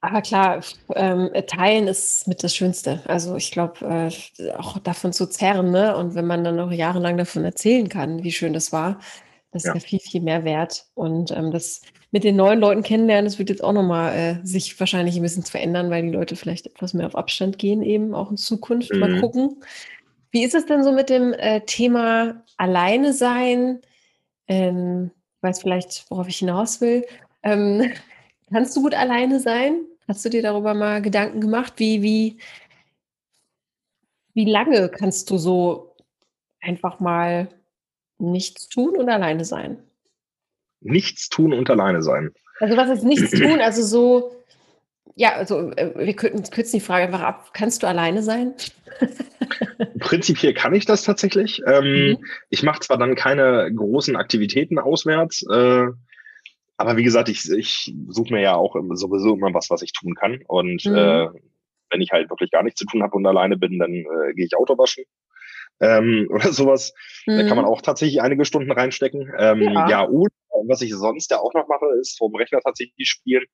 Aber klar, ähm, teilen ist mit das Schönste. Also ich glaube, äh, auch davon zu zerren, ne? Und wenn man dann noch jahrelang davon erzählen kann, wie schön das war, das ja. ist ja viel, viel mehr wert. Und ähm, das mit den neuen Leuten kennenlernen, das wird jetzt auch nochmal äh, sich wahrscheinlich ein bisschen verändern, weil die Leute vielleicht etwas mehr auf Abstand gehen, eben auch in Zukunft. Mhm. Mal gucken. Wie ist es denn so mit dem äh, Thema Alleine sein? Ähm, weiß vielleicht, worauf ich hinaus will. Ähm, [laughs] kannst du gut alleine sein? Hast du dir darüber mal Gedanken gemacht? Wie, wie, wie lange kannst du so einfach mal nichts tun und alleine sein? Nichts tun und alleine sein. Also was ist nichts tun? Also so, ja, also äh, wir kürzen die Frage einfach ab. Kannst du alleine sein? [laughs] Prinzipiell kann ich das tatsächlich. Ähm, mhm. Ich mache zwar dann keine großen Aktivitäten auswärts, äh, aber wie gesagt, ich, ich suche mir ja auch sowieso immer was, was ich tun kann. Und mhm. äh, wenn ich halt wirklich gar nichts zu tun habe und alleine bin, dann äh, gehe ich Auto waschen. Ähm, [laughs] oder sowas. Mhm. Da kann man mhm. auch tatsächlich einige Stunden reinstecken. Ähm, ja. ja, und was ich sonst ja auch noch mache, ist vom Rechner tatsächlich spielen.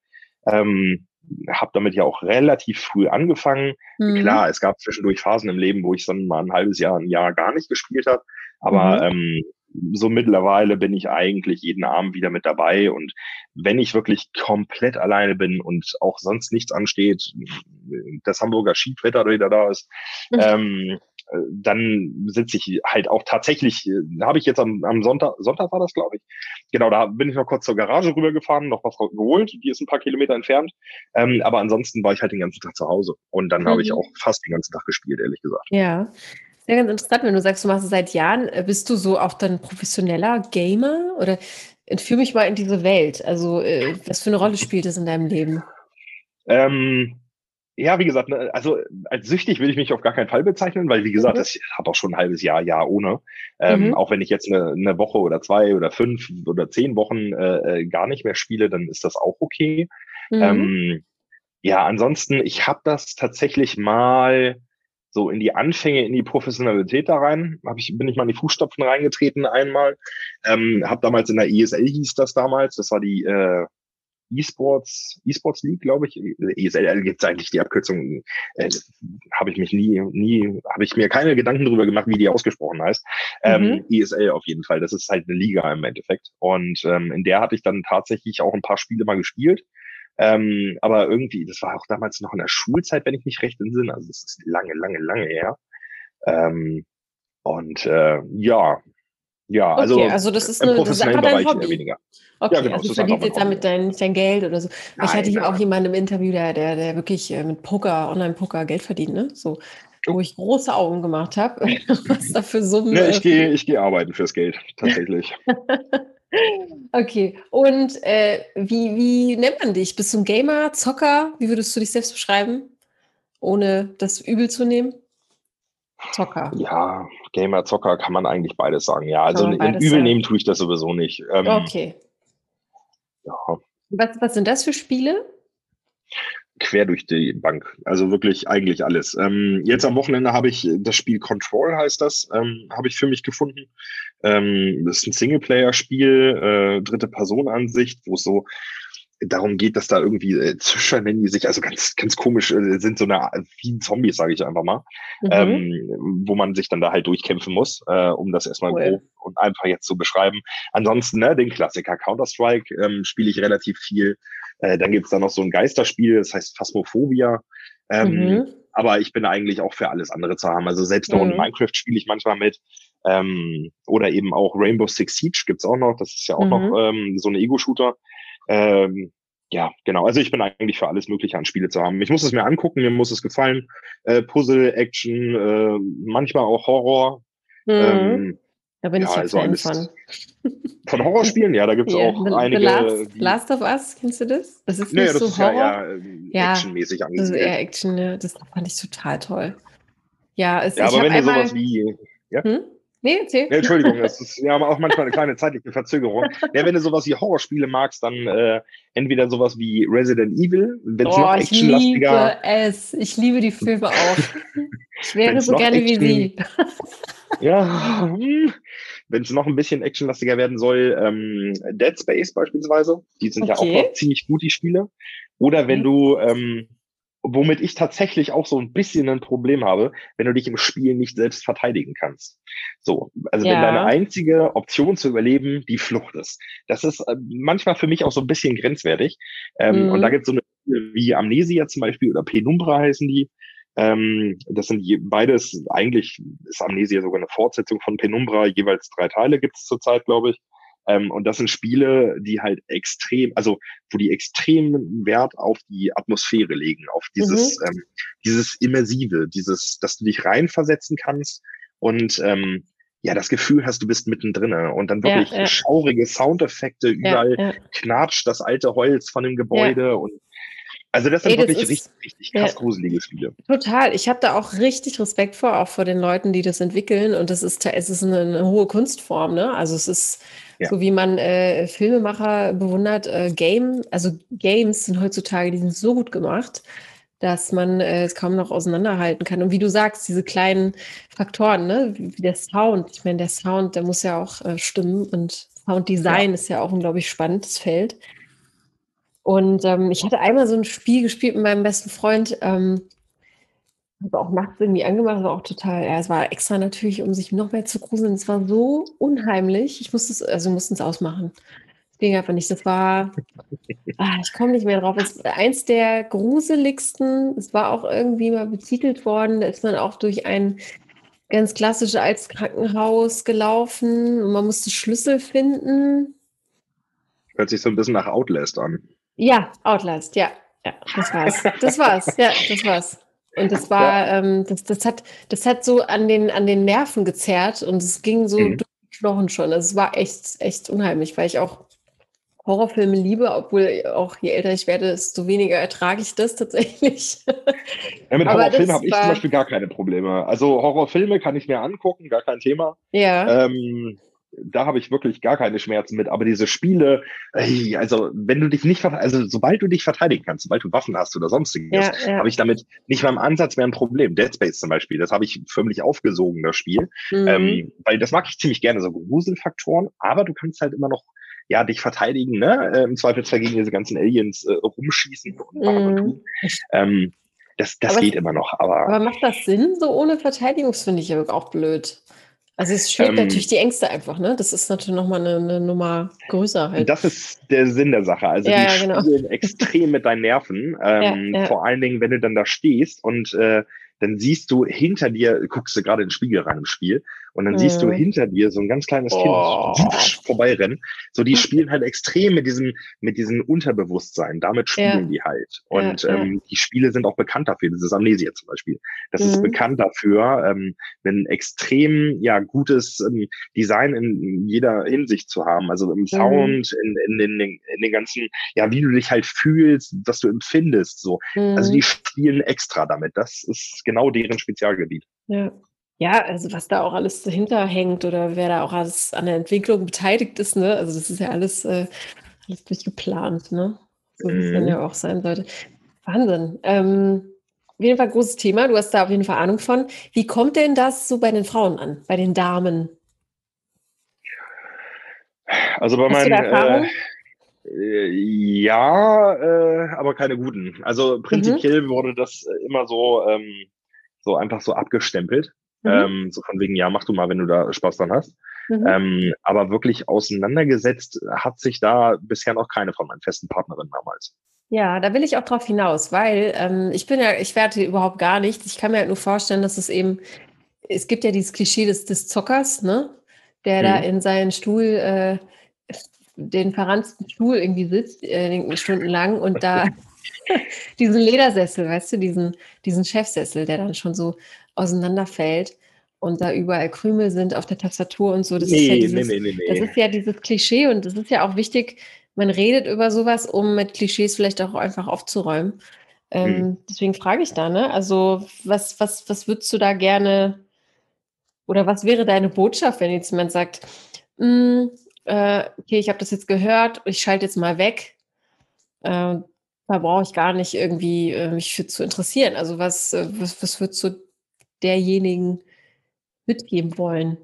Ähm, habe damit ja auch relativ früh angefangen. Mhm. Klar, es gab zwischendurch Phasen im Leben, wo ich dann mal ein halbes Jahr, ein Jahr gar nicht gespielt habe. Aber mhm. ähm, so mittlerweile bin ich eigentlich jeden Abend wieder mit dabei. Und wenn ich wirklich komplett alleine bin und auch sonst nichts ansteht, das Hamburger Skiwetter wieder da ist, mhm. [laughs] ähm, dann sitze ich halt auch tatsächlich, äh, habe ich jetzt am, am Sonntag, Sonntag war das, glaube ich. Genau, da bin ich noch kurz zur Garage rübergefahren, noch was geholt, die ist ein paar Kilometer entfernt. Ähm, aber ansonsten war ich halt den ganzen Tag zu Hause. Und dann mhm. habe ich mhm. auch fast den ganzen Tag gespielt, ehrlich gesagt. Ja. Sehr ganz interessant, wenn du sagst, du machst es seit Jahren, äh, bist du so auch dann professioneller Gamer oder entführ mich mal in diese Welt. Also, äh, was für eine Rolle spielt es in deinem Leben? Ähm, ja, wie gesagt, ne, also als süchtig will ich mich auf gar keinen Fall bezeichnen, weil wie gesagt, mhm. das hat auch schon ein halbes Jahr, Jahr ohne. Ähm, mhm. Auch wenn ich jetzt eine, eine, Woche oder zwei oder fünf oder zehn Wochen äh, äh, gar nicht mehr spiele, dann ist das auch okay. Mhm. Ähm, ja, ansonsten, ich habe das tatsächlich mal so in die Anfänge, in die Professionalität da rein, hab ich, bin ich mal in die Fußstapfen reingetreten einmal. Ähm, habe damals in der ESL hieß das damals, das war die äh, E-Sports, E-Sports League, glaube ich. ESL gibt es eigentlich die Abkürzung. Äh, habe ich mich nie, nie, habe ich mir keine Gedanken darüber gemacht, wie die ausgesprochen heißt. Ähm, mhm. Ähm, ESL auf jeden Fall. Das ist halt eine Liga im Endeffekt. Und ähm, in der hatte ich dann tatsächlich auch ein paar Spiele mal gespielt. Ähm, aber irgendwie, das war auch damals noch in der Schulzeit, wenn ich mich recht entsinne. Also das ist lange, lange, lange her. Ähm, und äh, ja, ja, also, okay, also das ist eine, das ist dein Hobby. weniger. Okay, ja, genau, also du verdienst jetzt damit dein, dein Geld oder so. Nein, ich hatte hier auch jemanden im Interview, der, der, der wirklich äh, mit Poker, Online-Poker Geld verdient, ne? So, wo ich große Augen gemacht habe, [laughs] was da für Summen. Ne, ich gehe ich geh arbeiten fürs Geld, tatsächlich. [laughs] okay, und äh, wie, wie nennt man dich? Bist du ein Gamer, Zocker? Wie würdest du dich selbst beschreiben, ohne das übel zu nehmen? Zocker. Ja, Gamer, Zocker kann man eigentlich beides sagen. Ja, also in, in Übel nehmen tue ich das sowieso nicht. Ähm, okay. Ja. Was, was sind das für Spiele? Quer durch die Bank. Also wirklich eigentlich alles. Ähm, jetzt am Wochenende habe ich das Spiel Control heißt das, ähm, habe ich für mich gefunden. Ähm, das ist ein Singleplayer-Spiel, äh, dritte Person-Ansicht, wo es so darum geht, dass da irgendwie äh, Zwischenmenü sich, also ganz, ganz komisch, äh, sind so eine, wie Zombies, sage ich einfach mal, mhm. ähm, wo man sich dann da halt durchkämpfen muss, äh, um das erstmal cool. grob und einfach jetzt zu beschreiben. Ansonsten, ne, den Klassiker Counter-Strike ähm, spiele ich relativ viel. Äh, dann gibt's da noch so ein Geisterspiel, das heißt Phasmophobia. Ähm, mhm. Aber ich bin eigentlich auch für alles andere zu haben. Also selbst noch mhm. in Minecraft spiele ich manchmal mit. Ähm, oder eben auch Rainbow Six Siege gibt's auch noch. Das ist ja auch mhm. noch ähm, so ein Ego-Shooter. Ähm, ja, genau. Also ich bin eigentlich für alles Mögliche an Spiele zu haben. Ich muss es mir angucken, mir muss es gefallen. Äh, Puzzle, Action, äh, manchmal auch Horror. Mhm. Ähm, da bin ja, ich ja also Fan von. [laughs] Von Horrorspielen? Ja, da gibt es yeah, auch einige. Last, Last, of Us, kennst du das? Das ist nicht naja, so ist Horror. Ja, eher, ja, actionmäßig angesiedelt. Das ist eher Action, ja. Das fand ich total toll. Ja, es, ja aber wenn du sowas wie. Ja? Hm? Nee, erzähl. Ja, Entschuldigung, es ist, [laughs] haben auch manchmal eine kleine zeitliche Verzögerung. Ja, wenn du sowas wie Horrorspiele magst, dann äh, entweder sowas wie Resident Evil, wenn es oh, noch actionlastiger. Ich liebe es. Ich liebe die Filme auch. Ich wäre so gerne Action, wie sie. ja, hm, wenn es noch ein bisschen actionlastiger werden soll, ähm, Dead Space beispielsweise. Die sind okay. ja auch noch ziemlich gut, die Spiele. Oder wenn okay. du ähm, womit ich tatsächlich auch so ein bisschen ein Problem habe, wenn du dich im Spiel nicht selbst verteidigen kannst. So, also ja. wenn deine einzige Option zu überleben die Flucht ist. Das ist äh, manchmal für mich auch so ein bisschen grenzwertig. Ähm, mhm. Und da gibt es so eine wie Amnesia zum Beispiel oder Penumbra heißen die. Ähm, das sind je, beides, eigentlich ist Amnesia sogar eine Fortsetzung von Penumbra, jeweils drei Teile gibt es zurzeit, glaube ich. Ähm, und das sind Spiele, die halt extrem, also wo die extremen Wert auf die Atmosphäre legen, auf dieses, mhm. ähm, dieses Immersive, dieses, dass du dich reinversetzen kannst und ähm, ja, das Gefühl hast, du bist mittendrin und dann wirklich ja, ja. schaurige Soundeffekte, überall ja, knatscht das alte Holz von dem Gebäude und also das sind Ey, das wirklich ist, richtig, richtig krass gruselige Spiele. Total. Ich habe da auch richtig Respekt vor, auch vor den Leuten, die das entwickeln. Und das ist, es ist eine, eine hohe Kunstform, ne? Also es ist ja. so wie man äh, Filmemacher bewundert, äh, Game, also Games sind heutzutage, die sind so gut gemacht, dass man äh, es kaum noch auseinanderhalten kann. Und wie du sagst, diese kleinen Faktoren, ne? wie, wie der Sound, ich meine, der Sound, der muss ja auch äh, stimmen und Sounddesign ja. ist ja auch ein, glaube ich, spannendes Feld. Und ähm, ich hatte einmal so ein Spiel gespielt mit meinem besten Freund. Ähm, habe auch nachts irgendwie angemacht, war auch total, ja, es war extra natürlich, um sich noch mehr zu gruseln. Es war so unheimlich. Ich musste es, also mussten es ausmachen. Das ging einfach nicht. Das war, [laughs] ah, ich komme nicht mehr drauf. Es ist eins der gruseligsten. Es war auch irgendwie mal betitelt worden. Da ist man auch durch ein ganz klassisches als Krankenhaus gelaufen und man musste Schlüssel finden. Hört sich so ein bisschen nach Outlast an. Ja, Outlast, ja. Ja, das war's. Das war's. Ja, das war's. Und das war, ja. ähm, das, das hat, das hat so an den, an den Nerven gezerrt und es ging so mhm. durch die Knochen schon. Also es war echt, echt unheimlich, weil ich auch Horrorfilme liebe, obwohl auch je älter ich werde, desto weniger ertrage ich das tatsächlich. [laughs] Ja, mit Horrorfilmen habe ich zum Beispiel gar keine Probleme. Also Horrorfilme kann ich mir angucken, gar kein Thema. Ja. Ähm, da habe ich wirklich gar keine Schmerzen mit. Aber diese Spiele, ey, also wenn du dich nicht, also sobald du dich verteidigen kannst, sobald du Waffen hast oder sonstiges, ja, ja. habe ich damit nicht mal im Ansatz mehr ein Problem. Dead Space zum Beispiel, das habe ich förmlich aufgesogen, das Spiel. Mhm. Ähm, weil das mag ich ziemlich gerne, so Gruselfaktoren, aber du kannst halt immer noch ja, dich verteidigen, ne? Äh, Im Zweifelsfall gegen diese ganzen Aliens äh, rumschießen und machen und mhm. tun. Ähm, das das geht immer noch. Aber, aber macht das Sinn? So ohne Verteidigung finde ich auch blöd. Also es schlägt ähm, natürlich die Ängste einfach, ne? Das ist natürlich nochmal eine, eine Nummer größer halt. Das ist der Sinn der Sache. Also ja, die genau. spielen extrem mit deinen Nerven. Ähm, ja, ja. Vor allen Dingen, wenn du dann da stehst und äh, dann siehst du hinter dir, guckst du gerade in den Spiegel rein im Spiel und dann mhm. siehst du mhm. hinter dir so ein ganz kleines oh. Kind vorbeirennen. So, die spielen halt extrem mit diesem, mit diesem Unterbewusstsein. Damit spielen ja. die halt. Und ja, ähm, die Spiele sind auch bekannt dafür. Das ist Amnesia zum Beispiel. Das mhm. ist bekannt dafür, ähm, ein extrem, ja, gutes ähm, Design in jeder Hinsicht zu haben. Also im mhm. Sound, mhm. in, in, in, in den ganzen, ja, wie du dich halt fühlst, was du empfindest, so. Also die mhm. spielen extra damit. Das ist genau deren Spezialgebiet. Ja. Ja, also was da auch alles dahinter hängt oder wer da auch alles an der Entwicklung beteiligt ist, ne? Also das ist ja alles, äh, alles durchgeplant, ne? So wie es dann mhm. ja auch sein sollte. Wahnsinn. Ähm, auf jeden Fall großes Thema. Du hast da auf jeden Fall Ahnung von. Wie kommt denn das so bei den Frauen an, bei den Damen? Also bei meinen, äh, Äh, ja, äh, aber keine guten. Also prinzipiell mhm. wurde das äh, immer so, ähm, so einfach so abgestempelt. Mhm. Ähm, so von wegen, ja, mach du mal, wenn du da Spaß dran hast. Mhm. Ähm, aber wirklich auseinandergesetzt hat sich da bisher noch keine von meinen festen Partnerinnen damals. Ja, da will ich auch drauf hinaus, weil ähm, ich bin ja, ich werte überhaupt gar nichts. Ich kann mir halt nur vorstellen, dass es eben, es gibt ja dieses Klischee des, des Zockers, ne? Der mhm. da in seinen Stuhl, äh, den verranzten Stuhl irgendwie sitzt, äh, stundenlang und da [laughs] [laughs] diesen Ledersessel, weißt du, diesen, diesen Chefsessel, der dann schon so auseinanderfällt und da überall Krümel sind auf der Tastatur und so. Das, nee, ist, ja dieses, nee, nee, das ist ja dieses Klischee und das ist ja auch wichtig, man redet über sowas, um mit Klischees vielleicht auch einfach aufzuräumen. Ähm, hm. Deswegen frage ich da, ne? Also, was, was, was würdest du da gerne oder was wäre deine Botschaft, wenn jetzt jemand sagt, mm, äh, okay, ich habe das jetzt gehört, ich schalte jetzt mal weg. Äh, da brauche ich gar nicht irgendwie äh, mich für zu interessieren. Also, was, äh, was, was würdest du derjenigen mitgeben wollen?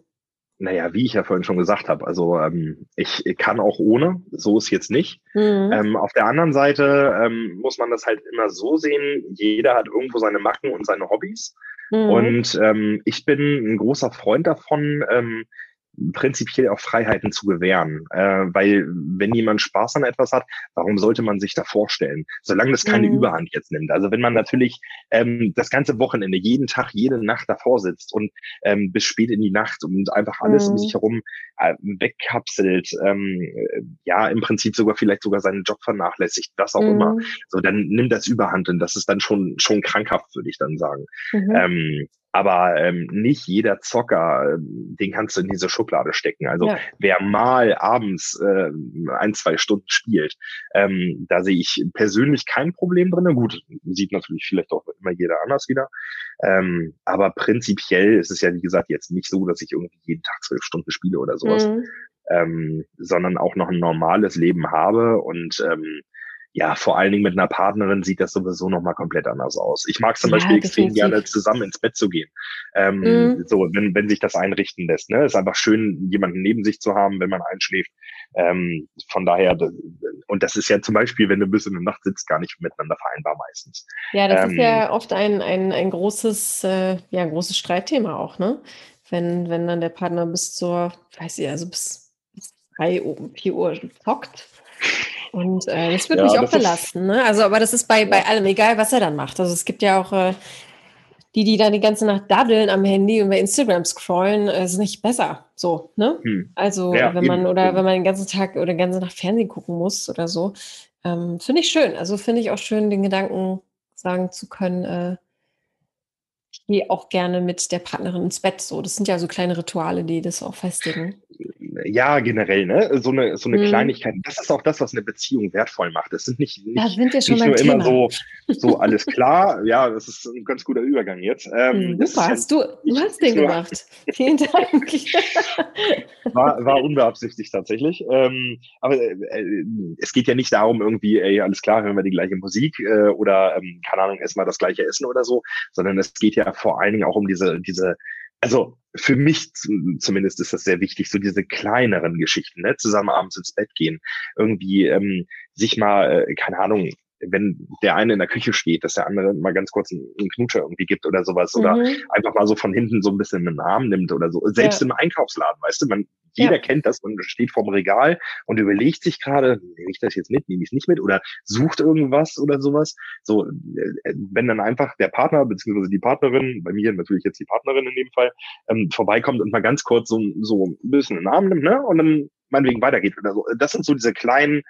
Naja, wie ich ja vorhin schon gesagt habe, also ähm, ich, kann auch ohne, so ist jetzt nicht. Mhm. Ähm, auf der anderen Seite ähm, muss man das halt immer so sehen, jeder hat irgendwo seine Macken und seine Hobbys. Mhm. Und ähm, ich bin ein großer Freund davon, ähm, prinzipiell auch Freiheiten zu gewähren. Äh, weil wenn jemand Spaß an etwas hat, warum sollte man sich da vorstellen? Solange das keine mhm. Überhand jetzt nimmt. Also wenn man natürlich ähm, das ganze Wochenende, jeden Tag, jede Nacht davor sitzt und ähm, bis spät in die Nacht und einfach alles mhm. um sich herum äh, wegkapselt, ähm, ja, im Prinzip sogar vielleicht sogar seinen Job vernachlässigt, was auch mhm. immer. So, dann nimmt das Überhand und das ist dann schon, schon krankhaft, würde ich dann sagen. Mhm. Ähm, aber ähm, nicht jeder Zocker, äh, den kannst du in diese Schublade stecken. Also ja. wer mal abends äh, ein, zwei Stunden spielt, ähm, da sehe ich persönlich kein Problem drin. Gut, sieht natürlich vielleicht auch immer jeder anders wieder. Ähm, aber prinzipiell ist es ja, wie gesagt, jetzt nicht so, dass ich irgendwie jeden Tag zwölf Stunden spiele oder sowas, mhm. ähm, sondern auch noch ein normales Leben habe und ähm, ja, vor allen Dingen mit einer Partnerin sieht das sowieso nochmal komplett anders aus. Ich mag zum ja, Beispiel extrem gerne zusammen ins Bett zu gehen. Ähm, mhm. So, wenn, wenn sich das einrichten lässt. Ne? Ist einfach schön, jemanden neben sich zu haben, wenn man einschläft. Ähm, von daher, und das ist ja zum Beispiel, wenn du bis in der Nacht sitzt, gar nicht miteinander vereinbar meistens. Ja, das ähm, ist ja oft ein, ein, ein großes, äh, ja, ein großes Streitthema auch, ne? Wenn, wenn dann der Partner bis zur, weiß ich, also bis, bis drei, vier Uhr zockt und äh, das würde ja, mich auch belasten. Ne? Also, aber das ist bei, bei allem, egal was er dann macht. Also es gibt ja auch äh, die, die dann die ganze Nacht daddeln am Handy und bei Instagram scrollen, äh, ist nicht besser. So, ne? Hm. Also ja, wenn man eben, oder eben. wenn man den ganzen Tag oder den ganzen Nacht Fernsehen gucken muss oder so, ähm, finde ich schön. Also finde ich auch schön, den Gedanken sagen zu können, äh, ich gehe auch gerne mit der Partnerin ins Bett. So, das sind ja so kleine Rituale, die das auch festigen ja, generell, ne? So eine, so eine hm. Kleinigkeit. Das ist auch das, was eine Beziehung wertvoll macht. Das sind nicht, nicht, sind nicht nur Thema. immer so, so [laughs] alles klar. ja, das ist ein ganz guter Übergang jetzt. Ähm, hm, super, hast du, du hast den gemacht. Vielen Dank. [laughs] war, war unbeabsichtigt tatsächlich. Ähm, aber äh, äh, es geht ja nicht darum, irgendwie, ey, alles klar, hören wir die gleiche Musik äh, oder, ähm, keine Ahnung, essen wir das gleiche Essen oder so, sondern es geht ja vor allen Dingen auch um diese, diese also für mich zumindest ist das sehr wichtig, so diese kleineren Geschichten, ne? zusammen abends ins Bett gehen, irgendwie ähm, sich mal, äh, keine Ahnung, wenn der eine in der Küche steht, dass der andere mal ganz kurz einen, Knutscher irgendwie gibt oder sowas mhm. oder einfach mal so von hinten so ein bisschen einen Arm nimmt oder so. Selbst ja. im Einkaufsladen, weißt du, man, jeder ja. kennt das, man steht vorm Regal und überlegt sich gerade, nehme ich das jetzt mit, nehme ich es nicht mit oder sucht irgendwas oder sowas. So, äh, wenn dann einfach der Partner beziehungsweise die Partnerin, bei mir natürlich jetzt die Partnerin in dem Fall, ähm, vorbeikommt und mal ganz kurz so, so ein bisschen einen Arm nimmt, ne? Und dann meinetwegen weitergeht oder so. Das sind so diese kleinen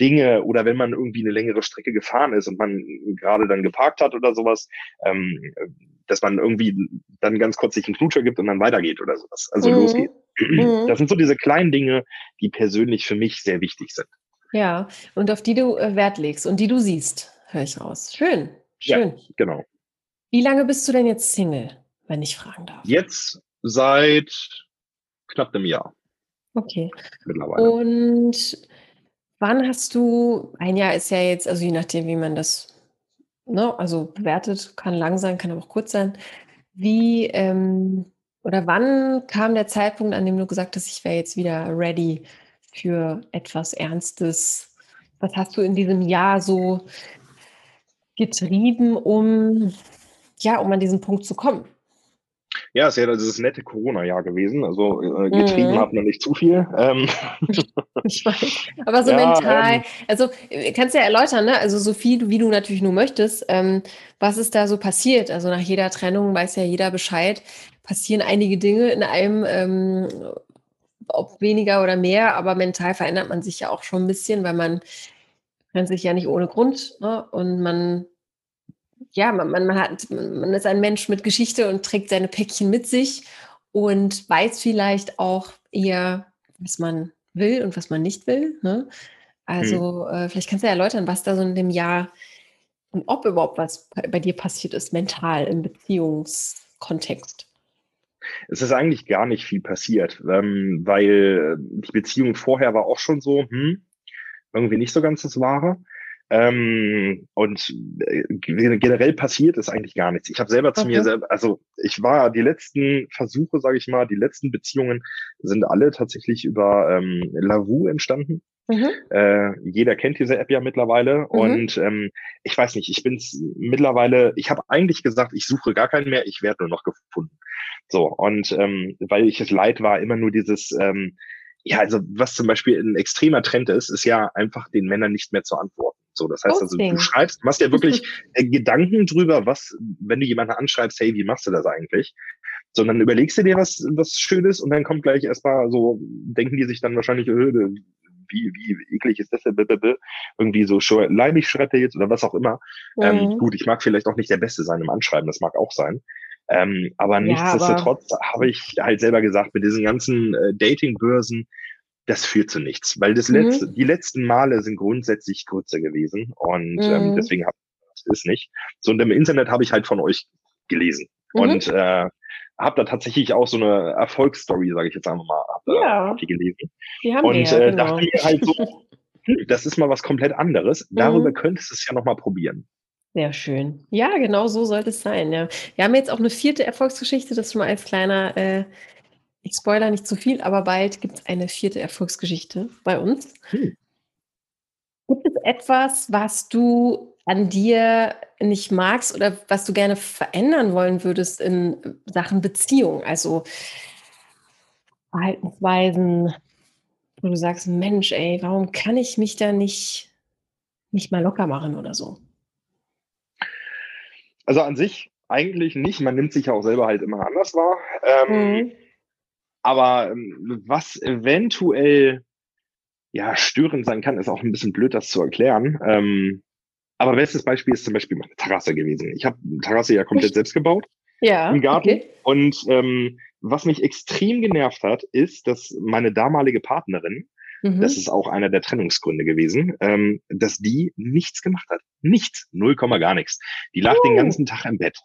Dinge oder wenn man irgendwie eine längere Strecke gefahren ist und man gerade dann geparkt hat oder sowas, ähm, dass man irgendwie dann ganz kurz sich einen Knutscher gibt und dann weitergeht oder sowas. Also mhm. losgeht. Mhm. Das sind so diese kleinen Dinge, die persönlich für mich sehr wichtig sind. Ja, und auf die du äh, Wert legst und die du siehst, höre ich raus. Schön, schön. Ja, genau. Wie lange bist du denn jetzt Single, wenn ich fragen darf? Jetzt seit knapp einem Jahr. Okay. Mittlerweile. Und wann hast du, ein Jahr ist ja jetzt, also je nachdem, wie man das, ne, also bewertet, kann lang sein, kann aber auch kurz sein. Wie, ähm, oder wann kam der Zeitpunkt, an dem du gesagt hast, ich wäre jetzt wieder ready für etwas Ernstes was hast du in diesem Jahr so getrieben, um ja, um an diesen Punkt zu kommen? Ja, es ist ja dieses nette Corona-Jahr gewesen. Also äh, getrieben mhm. hat man nicht zu viel. Ähm. [laughs] Ich weiß. Aber so ja, mental, ähm, also äh, kannst du ja erläutern, ne? Also so viel, wie du natürlich nur möchtest. Ähm, was ist da so passiert? Also nach jeder Trennung weiß ja jeder Bescheid. Passieren einige Dinge in einem, ähm, ob weniger oder mehr, aber mental verändert man sich ja auch schon ein bisschen, weil man trennt sich ja nicht ohne Grund. Ne? Und man ja, man, man, hat, man ist ein Mensch mit Geschichte und trägt seine Päckchen mit sich und weiß vielleicht auch eher, was man will und was man nicht will. Ne? Also, hm. äh, vielleicht kannst du ja erläutern, was da so in dem Jahr und ob überhaupt was bei dir passiert ist, mental im Beziehungskontext. Es ist eigentlich gar nicht viel passiert, ähm, weil die Beziehung vorher war auch schon so, hm, irgendwie nicht so ganz das Wahre. Ähm, und äh, generell passiert ist eigentlich gar nichts. Ich habe selber zu okay. mir selber, also ich war die letzten Versuche, sage ich mal, die letzten Beziehungen sind alle tatsächlich über ähm, Lavu entstanden. Mhm. Äh, jeder kennt diese App ja mittlerweile mhm. und ähm, ich weiß nicht, ich bin's mittlerweile, ich habe eigentlich gesagt, ich suche gar keinen mehr, ich werde nur noch gefunden. So, und ähm, weil ich es leid war, immer nur dieses, ähm, ja, also was zum Beispiel ein extremer Trend ist, ist ja einfach den Männern nicht mehr zu antworten. So, das heißt also, du schreibst, machst ja wirklich [laughs] äh, Gedanken drüber, was, wenn du jemanden anschreibst, hey, wie machst du das eigentlich? Sondern überlegst du dir was, was Schönes und dann kommt gleich erstmal so, denken die sich dann wahrscheinlich, äh, wie, wie eklig ist das denn? Irgendwie so leimig schreibt jetzt oder was auch immer. Ähm, mhm. Ähm, gut, ich mag vielleicht auch nicht der Beste sein im Anschreiben, das mag auch sein. Ähm, aber ja, nichtsdestotrotz habe ich halt selber gesagt, mit diesen ganzen äh, Datingbörsen, das führt zu nichts, weil das mhm. letzte, die letzten Male sind grundsätzlich kürzer gewesen und ähm, mhm. ähm, deswegen habe ich das nicht. So und im Internet habe ich halt von euch gelesen mhm. und äh, habe da tatsächlich auch so eine Erfolgsstory, sage ich jetzt einfach mal, hab, ja. hab die gelesen die haben und wir, ja, äh, genau. dachte mir halt so, [laughs] hm, das ist mal was komplett anderes. Darüber mhm. könntest du es ja noch mal probieren. Sehr schön. Ja, genau so sollte es sein. Ja. Wir haben jetzt auch eine vierte Erfolgsgeschichte, das schon mal als kleiner äh, ich spoilere nicht zu viel, aber bald gibt es eine vierte Erfolgsgeschichte bei uns. Hm. Gibt es etwas, was du an dir nicht magst oder was du gerne verändern wollen würdest in Sachen Beziehung? Also Verhaltensweisen, wo du sagst, Mensch, ey, warum kann ich mich da nicht, nicht mal locker machen oder so? Also an sich eigentlich nicht. Man nimmt sich ja auch selber halt immer anders wahr. Ähm, mhm. Aber ähm, was eventuell ja störend sein kann, ist auch ein bisschen blöd, das zu erklären. Ähm, aber bestes Beispiel ist zum Beispiel meine Terrasse gewesen. Ich habe eine Terrasse ja komplett selbst gebaut ja, im Garten. Okay. Und ähm, was mich extrem genervt hat, ist, dass meine damalige Partnerin, mhm. das ist auch einer der Trennungsgründe gewesen, ähm, dass die nichts gemacht hat. Nichts. Null Komma gar nichts. Die lag uh. den ganzen Tag im Bett.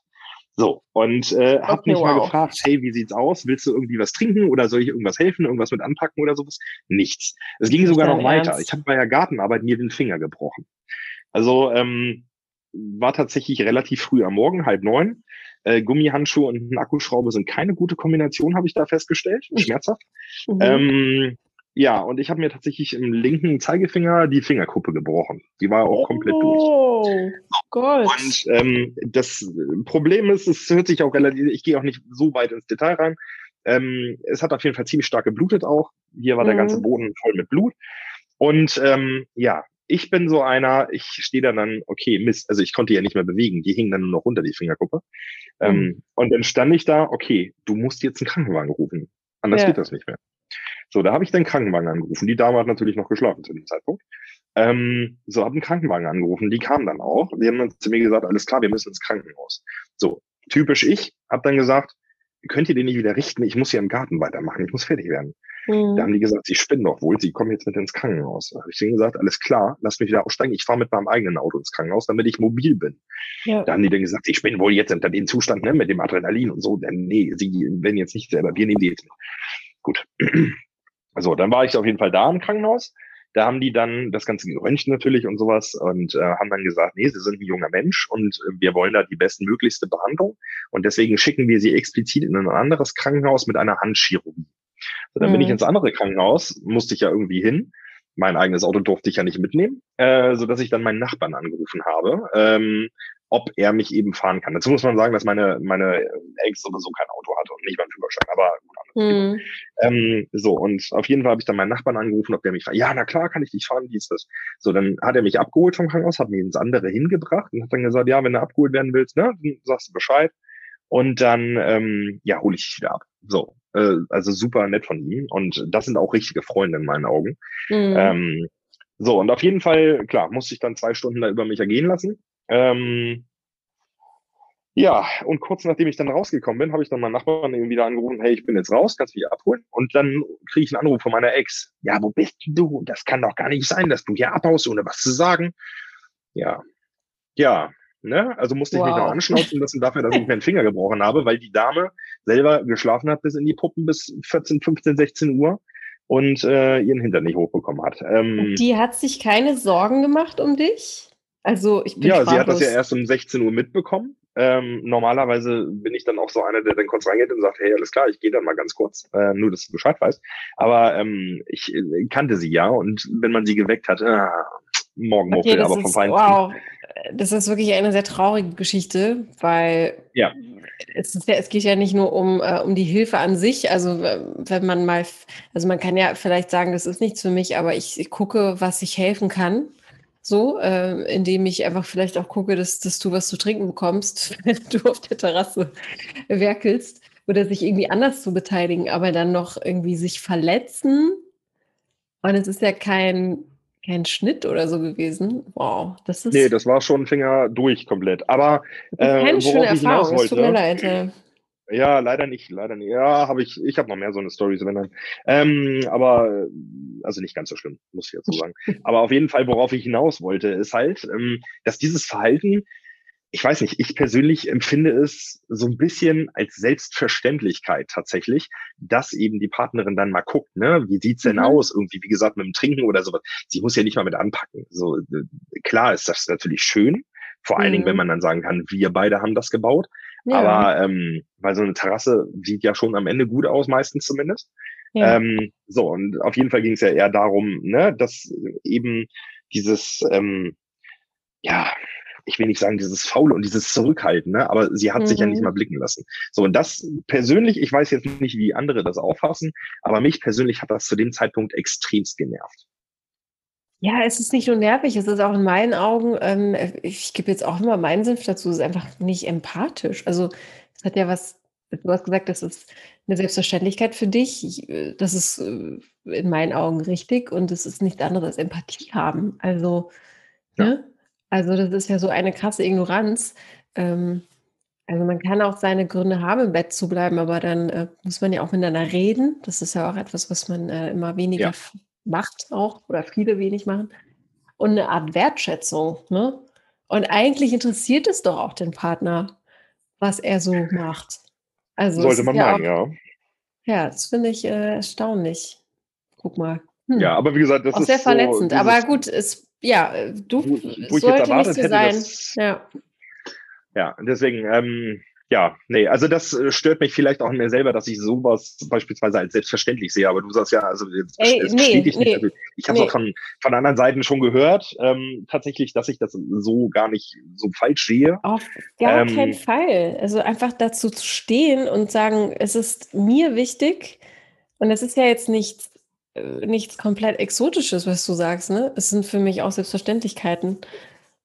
So, und äh, okay, hab mich wow. mal gefragt, hey, wie sieht's aus? Willst du irgendwie was trinken oder soll ich irgendwas helfen, irgendwas mit anpacken oder sowas? Nichts. Es ging sogar noch weiter. Ernst? Ich habe bei der Gartenarbeit mir den Finger gebrochen. Also ähm, war tatsächlich relativ früh am Morgen, halb neun. Äh, Gummihandschuhe und ein Akkuschraube sind keine gute Kombination, habe ich da festgestellt. Schmerzhaft. Mhm. Ähm, ja, und ich habe mir tatsächlich im linken Zeigefinger die Fingerkuppe gebrochen. Die war auch komplett durch. Oh Gott. Und ähm, das Problem ist, es hört sich auch relativ, ich gehe auch nicht so weit ins Detail rein. Ähm, es hat auf jeden Fall ziemlich stark geblutet auch. Hier war mhm. der ganze mhm. Boden voll mit Blut. Und ähm, ja, ich bin so einer, ich stehe da dann, okay, Mist, also ich konnte ja nicht mehr bewegen, die hingen dann nur noch runter, die Fingerkuppe. Ähm, mhm. Ähm, und dann stand ich da, okay, du musst jetzt einen Krankenwagen rufen. Anders ja. geht das nicht mehr. So, da habe ich den Krankenwagen angerufen. Die Dame hat natürlich noch geschlafen zu dem Zeitpunkt. Ähm, so, habe einen Krankenwagen angerufen. Die kamen dann auch. Die haben dann zu mir gesagt, alles klar, wir müssen ins Krankenhaus. So, typisch ich, habe dann gesagt, könnt ihr den nicht wieder richten? Ich muss hier im Garten weitermachen. Ich muss fertig werden. Mhm. Da haben die gesagt, sie spinnen doch wohl, sie kommen jetzt mit ins Krankenhaus. Da habe ich denen gesagt, alles klar, lass mich wieder aussteigen. Ich fahre mit meinem eigenen Auto ins Krankenhaus, damit ich mobil bin. Ja. Da haben die dann gesagt, ich bin wohl jetzt unter dem Zustand ne, mit dem Adrenalin und so. Nee, sie werden jetzt nicht selber, wir nehmen die jetzt mit. Gut. So, dann war ich auf jeden Fall da im Krankenhaus. Da haben die dann das Ganze geröntgt natürlich und sowas und äh, haben dann gesagt, nee, sie sind ein junger Mensch und äh, wir wollen da die bestmöglichste Behandlung und deswegen schicken wir sie explizit in ein anderes Krankenhaus mit einer Handchirurgie. So, dann mhm. bin ich mhm. ins andere Krankenhaus, musste ich ja irgendwie hin. Mein eigenes Auto durfte ich ja nicht mitnehmen, äh, so dass ich dann meinen Nachbarn angerufen habe, ähm, ob er mich eben fahren kann. Dazu muss man sagen, dass meine meine Ex sowieso kein Auto hatte und nicht beim Führerschein, aber mhm. ähm, so und auf jeden Fall habe ich dann meinen Nachbarn angerufen, ob der mich fährt. Ja, na klar, kann ich dich fahren. Wie ist das? So, dann hat er mich abgeholt vom Krankenhaus, hat mich ins andere hingebracht und hat dann gesagt, ja, wenn du abgeholt werden willst, ne, dann sagst du Bescheid und dann ähm, ja hole ich dich wieder ab. So, äh, also super nett von ihm. Und das sind auch richtige Freunde in meinen Augen. Mhm. Ähm, so, und auf jeden Fall, klar, musste ich dann zwei Stunden da über mich ergehen lassen. Ähm, ja, und kurz nachdem ich dann rausgekommen bin, habe ich dann meinen Nachbarn irgendwie wieder angerufen, hey, ich bin jetzt raus, kannst du mich abholen? Und dann kriege ich einen Anruf von meiner Ex. Ja, wo bist du? Das kann doch gar nicht sein, dass du hier abhaust, ohne was zu sagen. Ja, ja, Ne? Also musste ich wow. mich noch anschnauzen lassen dafür, dass ich mir den Finger gebrochen habe, weil die Dame selber geschlafen hat bis in die Puppen bis 14, 15, 16 Uhr und äh, ihren Hintern nicht hochbekommen hat. Ähm, die hat sich keine Sorgen gemacht um dich? Also ich bin Ja, sprachlos. sie hat das ja erst um 16 Uhr mitbekommen. Ähm, normalerweise bin ich dann auch so einer, der dann kurz reingeht und sagt, hey, alles klar, ich gehe dann mal ganz kurz, äh, nur dass du Bescheid weißt. Aber ähm, ich äh, kannte sie ja und wenn man sie geweckt hat, äh, morgen okay, aber vom Feinsten. Wow, das ist wirklich eine sehr traurige Geschichte, weil ja. es, ist ja, es geht ja nicht nur um, äh, um die Hilfe an sich. Also wenn man mal, also man kann ja vielleicht sagen, das ist nichts für mich, aber ich, ich gucke, was ich helfen kann. So, äh, indem ich einfach vielleicht auch gucke, dass, dass du was zu trinken bekommst, [laughs] wenn du auf der Terrasse werkelst oder sich irgendwie anders zu beteiligen, aber dann noch irgendwie sich verletzen. Und es ist ja kein kein Schnitt oder so gewesen. Wow, das ist. Nee, das war schon Finger durch komplett. Aber äh, keine schöne Erfahrung, es tut mir leid. Ja. Ja, leider nicht, leider nicht. Ja, habe ich, ich habe noch mehr so eine Story, wenn dann. Ähm, aber also nicht ganz so schlimm, muss ich jetzt so sagen. aber auf jeden Fall, worauf ich hinaus wollte, ist halt, ähm, dass dieses Verhalten ich weiß nicht, ich persönlich empfinde es so ein bisschen als Selbstverständlichkeit tatsächlich, dass eben die Partnerin dann mal guckt, ne, wie sieht's denn mhm. aus? Irgendwie, wie gesagt, mit dem Trinken oder sowas. Sie muss ja nicht mal mit anpacken. So, klar ist das natürlich schön. Vor allen mhm. Dingen, wenn man dann sagen kann, wir beide haben das gebaut. Ja. Aber ähm, weil so eine Terrasse sieht ja schon am Ende gut aus, meistens zumindest. Ja. Ähm, so, und auf jeden Fall ging es ja eher darum, ne, dass eben dieses, ähm, ja, ich will nicht sagen, dieses Faule und dieses Zurückhalten, ne? aber sie hat mhm. sich ja nicht mhm. mal blicken lassen. So, und das persönlich, ich weiß jetzt nicht, wie andere das auffassen, aber mich persönlich hat das zu dem Zeitpunkt extremst genervt. Ja, es ist nicht nur nervig, es ist auch in meinen Augen, ähm, ich gebe jetzt auch immer meinen Senf dazu, es ist einfach nicht empathisch. Also es hat ja was, du hast gesagt, das ist eine Selbstverständlichkeit für dich. Äh, das ist äh, in meinen Augen richtig und es ist nichts anderes als Empathie haben. Also, ja. ne? Also das ist ja so eine krasse Ignoranz. Ähm, also man kann auch seine Gründe haben, im Bett zu bleiben, aber dann äh, muss man ja auch miteinander reden. Das ist ja auch etwas, was man äh, immer weniger ja. macht auch oder viele wenig machen. Und eine Art Wertschätzung. Ne? Und eigentlich interessiert es doch auch den Partner, was er so macht. Also Sollte man ja meinen, ja. Ja, das finde ich äh, erstaunlich. Guck mal. Hm. Ja, aber wie gesagt, das auch ist sehr verletzend. So aber gut, es ja, äh, du wo, wo ich jetzt erwartet hätte, sein. Dass, ja. ja, deswegen, ähm, ja, nee, also das äh, stört mich vielleicht auch an mir selber, dass ich sowas beispielsweise als selbstverständlich sehe. Aber du sagst ja, also jetzt Ey, nee, ich nee, nicht. Ich habe es nee. auch von, von anderen Seiten schon gehört, ähm, tatsächlich, dass ich das so gar nicht so falsch sehe. Auf gar ähm, keinen Fall. Also einfach dazu zu stehen und sagen, es ist mir wichtig. Und es ist ja jetzt nichts nichts komplett Exotisches, was du sagst, ne? Es sind für mich auch Selbstverständlichkeiten.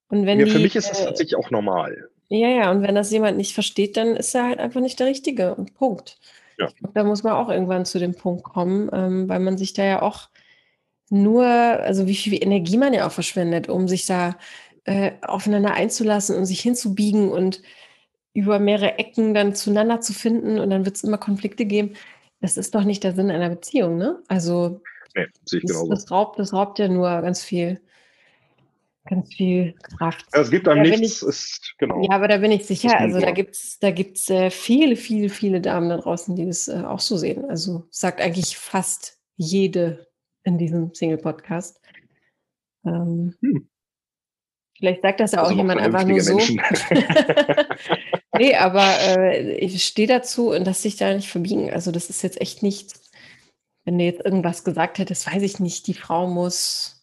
Und wenn ja, die, für mich ist das äh, tatsächlich auch normal. Ja, ja, und wenn das jemand nicht versteht, dann ist er halt einfach nicht der Richtige. Und Punkt. Ja. Glaub, da muss man auch irgendwann zu dem Punkt kommen, ähm, weil man sich da ja auch nur, also wie viel Energie man ja auch verschwendet, um sich da äh, aufeinander einzulassen und sich hinzubiegen und über mehrere Ecken dann zueinander zu finden und dann wird es immer Konflikte geben. Das ist doch nicht der Sinn einer Beziehung, ne? Also nee, das, genauso. Das raubt, das raubt ja nur ganz viel, ganz viel Kraft. Ja, es gibt einem nichts, ich, ist, genau. Ja, aber da bin ich sicher. Also da gibt es da gibt's, äh, viele, viele, viele Damen da draußen, die das äh, auch so sehen. Also sagt eigentlich fast jede in diesem Single-Podcast. Ähm, hm. Vielleicht sagt das ja also auch jemand einfach nur so. [laughs] [laughs] nee, aber äh, ich stehe dazu und dass sich da nicht verbiegen. Also das ist jetzt echt nichts, wenn du jetzt irgendwas gesagt hättest, weiß ich nicht, die Frau muss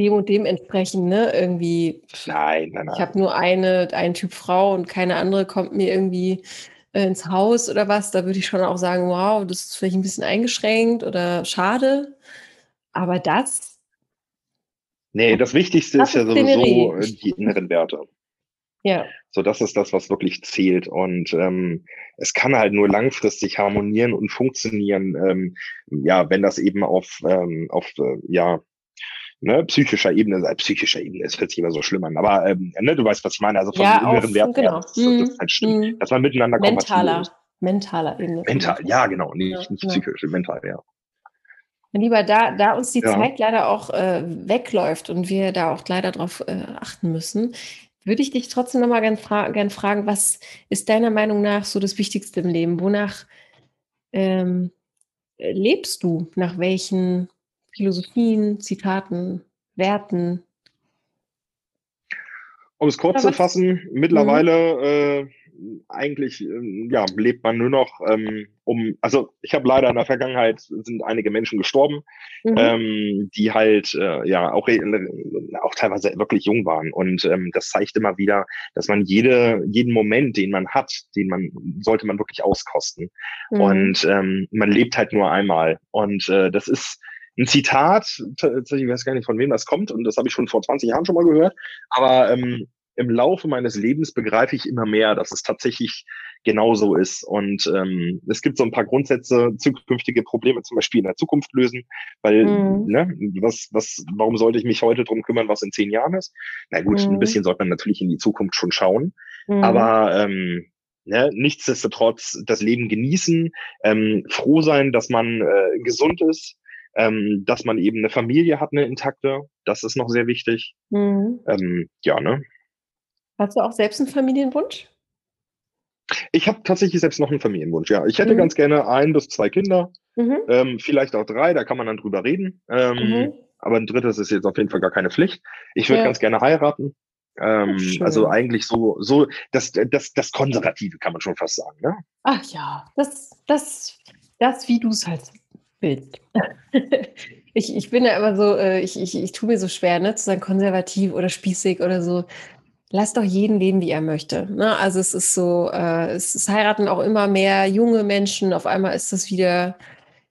dem und dem entsprechen, ne? Irgendwie. Nein, nein, nein. Ich habe nur eine, einen Typ Frau und keine andere kommt mir irgendwie äh, ins Haus oder was. Da würde ich schon auch sagen, wow, das ist vielleicht ein bisschen eingeschränkt oder schade. Aber das. Nee, das Wichtigste das ist ja sowieso äh, die inneren Werte. Ja. So, das ist das, was wirklich zählt. Und ähm, es kann halt nur langfristig harmonieren und funktionieren, ähm, ja, wenn das eben auf, ähm, auf äh, ja, ne, psychischer Ebene, äh, psychischer Ebene, es hört sich immer so schlimm an, aber ähm, ne, du weißt, was ich meine, also von ja, inneren Werten genau. her, das, das ist halt stimmt, mhm. dass man miteinander mentaler, mentaler Ebene. Mental, ja, genau, nicht, ja, nicht psychisch, ja. mental, ja. Lieber, da, da uns die ja. Zeit leider auch äh, wegläuft und wir da auch leider drauf äh, achten müssen, würde ich dich trotzdem nochmal gern, fra gern fragen, was ist deiner Meinung nach so das Wichtigste im Leben? Wonach ähm, lebst du? Nach welchen Philosophien, Zitaten, Werten? Um es kurz zu fassen, mittlerweile mhm. äh, eigentlich äh, ja, lebt man nur noch ähm, um, also ich habe leider in der Vergangenheit sind einige Menschen gestorben, mhm. ähm, die halt äh, ja auch, äh, auch teilweise wirklich jung waren. Und ähm, das zeigt immer wieder, dass man jede, jeden Moment, den man hat, den man, sollte man wirklich auskosten. Mhm. Und ähm, man lebt halt nur einmal. Und äh, das ist ein Zitat, ich weiß gar nicht, von wem das kommt, und das habe ich schon vor 20 Jahren schon mal gehört, aber ähm, im Laufe meines Lebens begreife ich immer mehr, dass es tatsächlich genauso ist. Und ähm, es gibt so ein paar Grundsätze, zukünftige Probleme zum Beispiel in der Zukunft lösen, weil, mhm. ne, was, was, warum sollte ich mich heute drum kümmern, was in zehn Jahren ist? Na gut, mhm. ein bisschen sollte man natürlich in die Zukunft schon schauen. Mhm. Aber ähm, ne, nichtsdestotrotz das Leben genießen, ähm, froh sein, dass man äh, gesund ist, ähm, dass man eben eine Familie hat, eine intakte. Das ist noch sehr wichtig. Mhm. Ähm, ja, ne? Hast du auch selbst einen Familienwunsch? Ich habe tatsächlich selbst noch einen Familienwunsch, ja. Ich hätte mhm. ganz gerne ein bis zwei Kinder, mhm. ähm, vielleicht auch drei, da kann man dann drüber reden. Ähm, mhm. Aber ein drittes ist jetzt auf jeden Fall gar keine Pflicht. Ich würde ja. ganz gerne heiraten. Ähm, also eigentlich so, so das, das, das Konservative kann man schon fast sagen. Ne? Ach ja, das, das, das, wie du es halt willst. [laughs] ich, ich bin ja immer so, äh, ich, ich, ich tue mir so schwer, ne, zu sagen konservativ oder spießig oder so. Lass doch jeden leben, wie er möchte. Ne? Also es ist so, äh, es, es heiraten auch immer mehr junge Menschen. Auf einmal ist das wieder,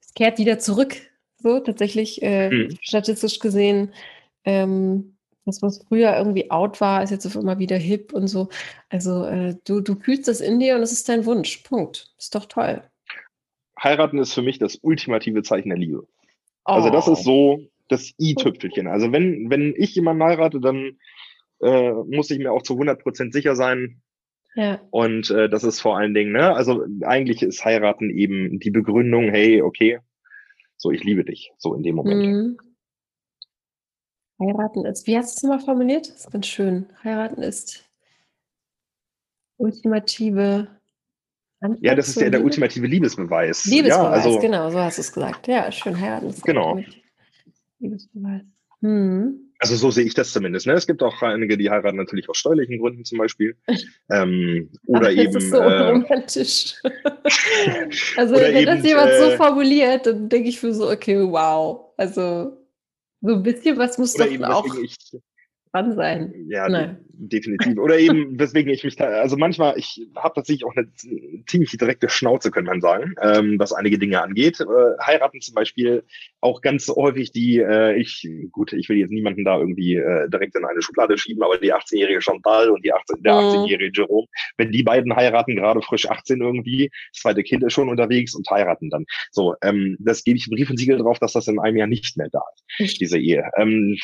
es kehrt wieder zurück. So tatsächlich äh, hm. statistisch gesehen. Ähm, das, was früher irgendwie out war, ist jetzt auf einmal wieder hip und so. Also äh, du, du fühlst das in dir und es ist dein Wunsch. Punkt. Ist doch toll. Heiraten ist für mich das ultimative Zeichen der Liebe. Oh. Also das ist oh. so das i-Tüpfelchen. Also wenn, wenn ich jemanden heirate, dann äh, muss ich mir auch zu 100 Prozent sicher sein. Ja. Und äh, das ist vor allen Dingen, ne, also eigentlich ist heiraten eben die Begründung, hey, okay, so ich liebe dich, so in dem Moment. Mhm. Heiraten ist, wie hast du es mal formuliert? Das ist ganz schön. Heiraten ist ultimative Antwort Ja, das ist ja der ultimative Liebesbeweis. Liebesbeweis, ja, also, genau, so hast du es gesagt. Ja, schön, heiraten ist genau. Liebesbeweis. Hm. Also so sehe ich das zumindest. Ne? Es gibt auch einige, die heiraten natürlich aus steuerlichen Gründen zum Beispiel. Ähm, [laughs] oder eben. Das ist so äh, romantisch. [laughs] also wenn eben, das jemand äh, so formuliert, dann denke ich für so, okay, wow. Also so ein bisschen was muss doch auch ich, dran sein. Ja, Nein definitiv. Oder eben, [laughs] weswegen ich mich da, also manchmal, ich habe tatsächlich auch eine ziemlich direkte Schnauze, könnte man sagen, ähm, was einige Dinge angeht. Äh, heiraten zum Beispiel auch ganz häufig die, äh, ich, gut, ich will jetzt niemanden da irgendwie äh, direkt in eine Schublade schieben, aber die 18-jährige Chantal und die 18, der 18-jährige mhm. Jerome, wenn die beiden heiraten, gerade frisch 18 irgendwie, das zweite Kind ist schon unterwegs und heiraten dann. So, ähm, das gebe ich Brief und Siegel drauf, dass das in einem Jahr nicht mehr da ist, diese Ehe. Ähm,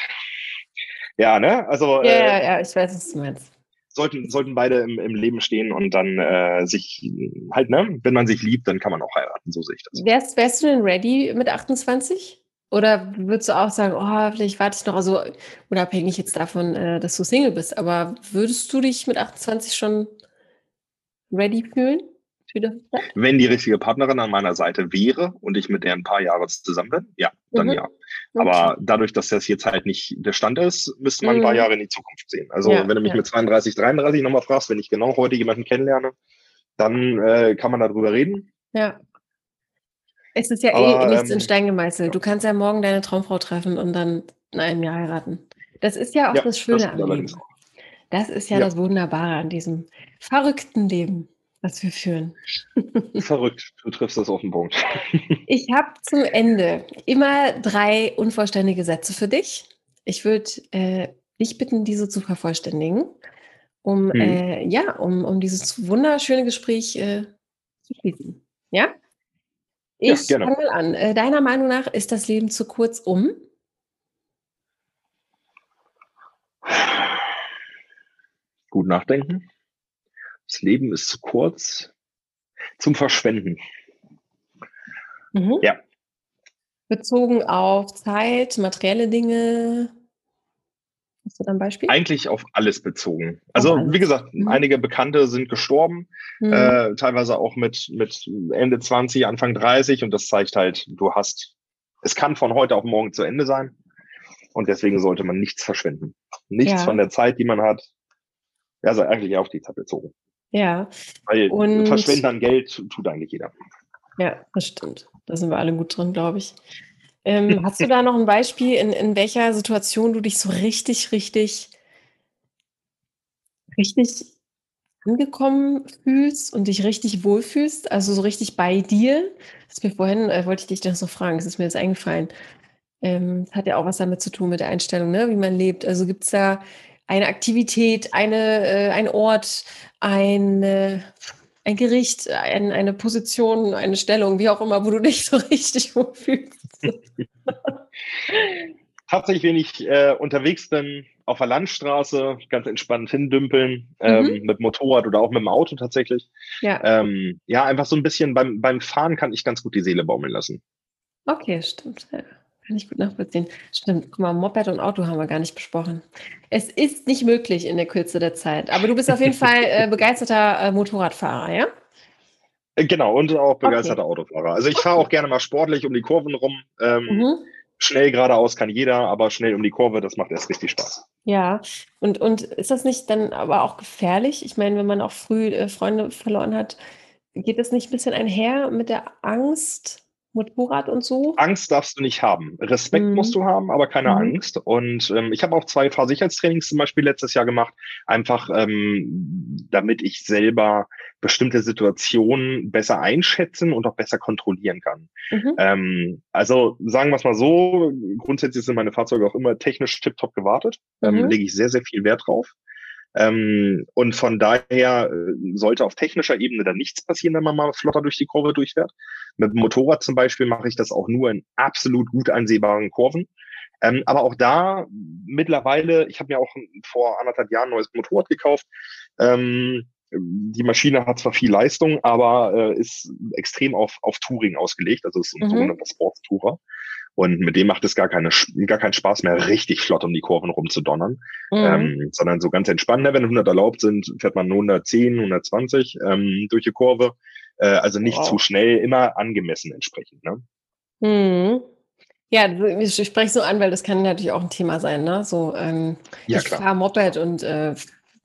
ja, ne? Also. Ja, äh, ja, ja, ich weiß, was du meinst. Sollten, sollten beide im, im Leben stehen und dann äh, sich halt, ne, wenn man sich liebt, dann kann man auch heiraten, so sehe ich das. Wärst, wärst du denn ready mit 28? Oder würdest du auch sagen, oh, vielleicht warte ich noch, also unabhängig jetzt davon, äh, dass du Single bist, aber würdest du dich mit 28 schon ready fühlen? Wenn die richtige Partnerin an meiner Seite wäre und ich mit der ein paar Jahre zusammen bin, ja, dann mhm. ja. Aber okay. dadurch, dass das jetzt halt nicht der Stand ist, müsste man mhm. ein paar mhm. Jahre in die Zukunft sehen. Also ja, wenn du mich ja. mit 32, 33 nochmal fragst, wenn ich genau heute jemanden kennenlerne, dann äh, kann man darüber reden. Ja. Es ist ja eh Aber, eh nichts ähm, in Stein gemeißelt. Du kannst ja morgen deine Traumfrau treffen und dann in einem Jahr heiraten. Das ist ja auch ja, das Schöne das am Leben. Das ist ja, ja, das Wunderbare an diesem verrückten Leben, was wir führen. [laughs] Verrückt, du triffst das auf den Punkt. [laughs] ich habe zum Ende immer drei unvollständige Sätze für dich. Ich würde äh, dich bitten, diese zu vervollständigen, um, hm. äh, ja, um, um dieses wunderschöne Gespräch äh, zu schließen. Ja? Ich ja, fange mal an. Äh, deiner Meinung nach ist das Leben zu kurz um? Gut nachdenken. Das Leben ist zu kurz zum Verschwenden. Mhm. Ja. Bezogen auf Zeit, materielle Dinge. Hast du da ein Beispiel? Eigentlich auf alles bezogen. Also, alles. wie gesagt, mhm. einige Bekannte sind gestorben, mhm. äh, teilweise auch mit, mit Ende 20, Anfang 30 und das zeigt halt, du hast, es kann von heute auf morgen zu Ende sein und deswegen sollte man nichts verschwenden. Nichts ja. von der Zeit, die man hat, also eigentlich auf die Zeit bezogen. Ja. Weil und verschwenden an Geld tut eigentlich jeder. Ja, das stimmt. Da sind wir alle gut drin, glaube ich. Ähm, [laughs] hast du da noch ein Beispiel, in, in welcher Situation du dich so richtig, richtig, richtig angekommen fühlst und dich richtig wohlfühlst, also so richtig bei dir? Das ist mir vorhin, äh, wollte ich dich das noch fragen, das ist mir jetzt eingefallen. Ähm, hat ja auch was damit zu tun mit der Einstellung, ne? wie man lebt. Also gibt es da eine Aktivität, eine, äh, ein Ort, ein, ein Gericht, ein, eine Position, eine Stellung, wie auch immer, wo du dich [laughs] so richtig wohlfühlst. [laughs] Tatsächlich, wenn ich äh, unterwegs bin, auf der Landstraße, ganz entspannt hindümpeln, ähm, mhm. mit Motorrad oder auch mit dem Auto tatsächlich. Ja, ähm, ja einfach so ein bisschen beim, beim Fahren kann ich ganz gut die Seele baumeln lassen. Okay, stimmt. Ja. Kann ich gut nachvollziehen. Stimmt, guck mal, Moped und Auto haben wir gar nicht besprochen. Es ist nicht möglich in der Kürze der Zeit. Aber du bist auf jeden Fall äh, begeisterter äh, Motorradfahrer, ja? Äh, genau, und auch begeisterter okay. Autofahrer. Also ich fahre auch gerne mal sportlich um die Kurven rum. Ähm, mhm. Schnell geradeaus kann jeder, aber schnell um die Kurve, das macht erst richtig Spaß. Ja, und, und ist das nicht dann aber auch gefährlich? Ich meine, wenn man auch früh äh, Freunde verloren hat, geht das nicht ein bisschen einher mit der Angst? Motorrad und so? Angst darfst du nicht haben. Respekt mhm. musst du haben, aber keine mhm. Angst. Und ähm, ich habe auch zwei Fahrsicherheitstrainings zum Beispiel letztes Jahr gemacht, einfach ähm, damit ich selber bestimmte Situationen besser einschätzen und auch besser kontrollieren kann. Mhm. Ähm, also sagen wir es mal so, grundsätzlich sind meine Fahrzeuge auch immer technisch tiptop gewartet. Ähm, mhm. lege ich sehr, sehr viel Wert drauf. Ähm, und von daher äh, sollte auf technischer Ebene dann nichts passieren, wenn man mal flotter durch die Kurve durchfährt. Mit dem Motorrad zum Beispiel mache ich das auch nur in absolut gut einsehbaren Kurven. Ähm, aber auch da mittlerweile, ich habe mir auch vor anderthalb Jahren ein neues Motorrad gekauft. Ähm, die Maschine hat zwar viel Leistung, aber äh, ist extrem auf, auf Touring ausgelegt, also ist ein mhm. sogenannter Sportstourer. Und mit dem macht es gar, keine, gar keinen Spaß mehr, richtig flott um die Kurven rumzudonnern, mhm. ähm, sondern so ganz entspannt. Ne? Wenn 100 erlaubt sind, fährt man 110, 120 ähm, durch die Kurve. Äh, also nicht wow. zu schnell, immer angemessen entsprechend. Ne? Mhm. Ja, ich spreche so an, weil das kann natürlich auch ein Thema sein. Ne? So, ähm, ja, ich fahre Moped und äh,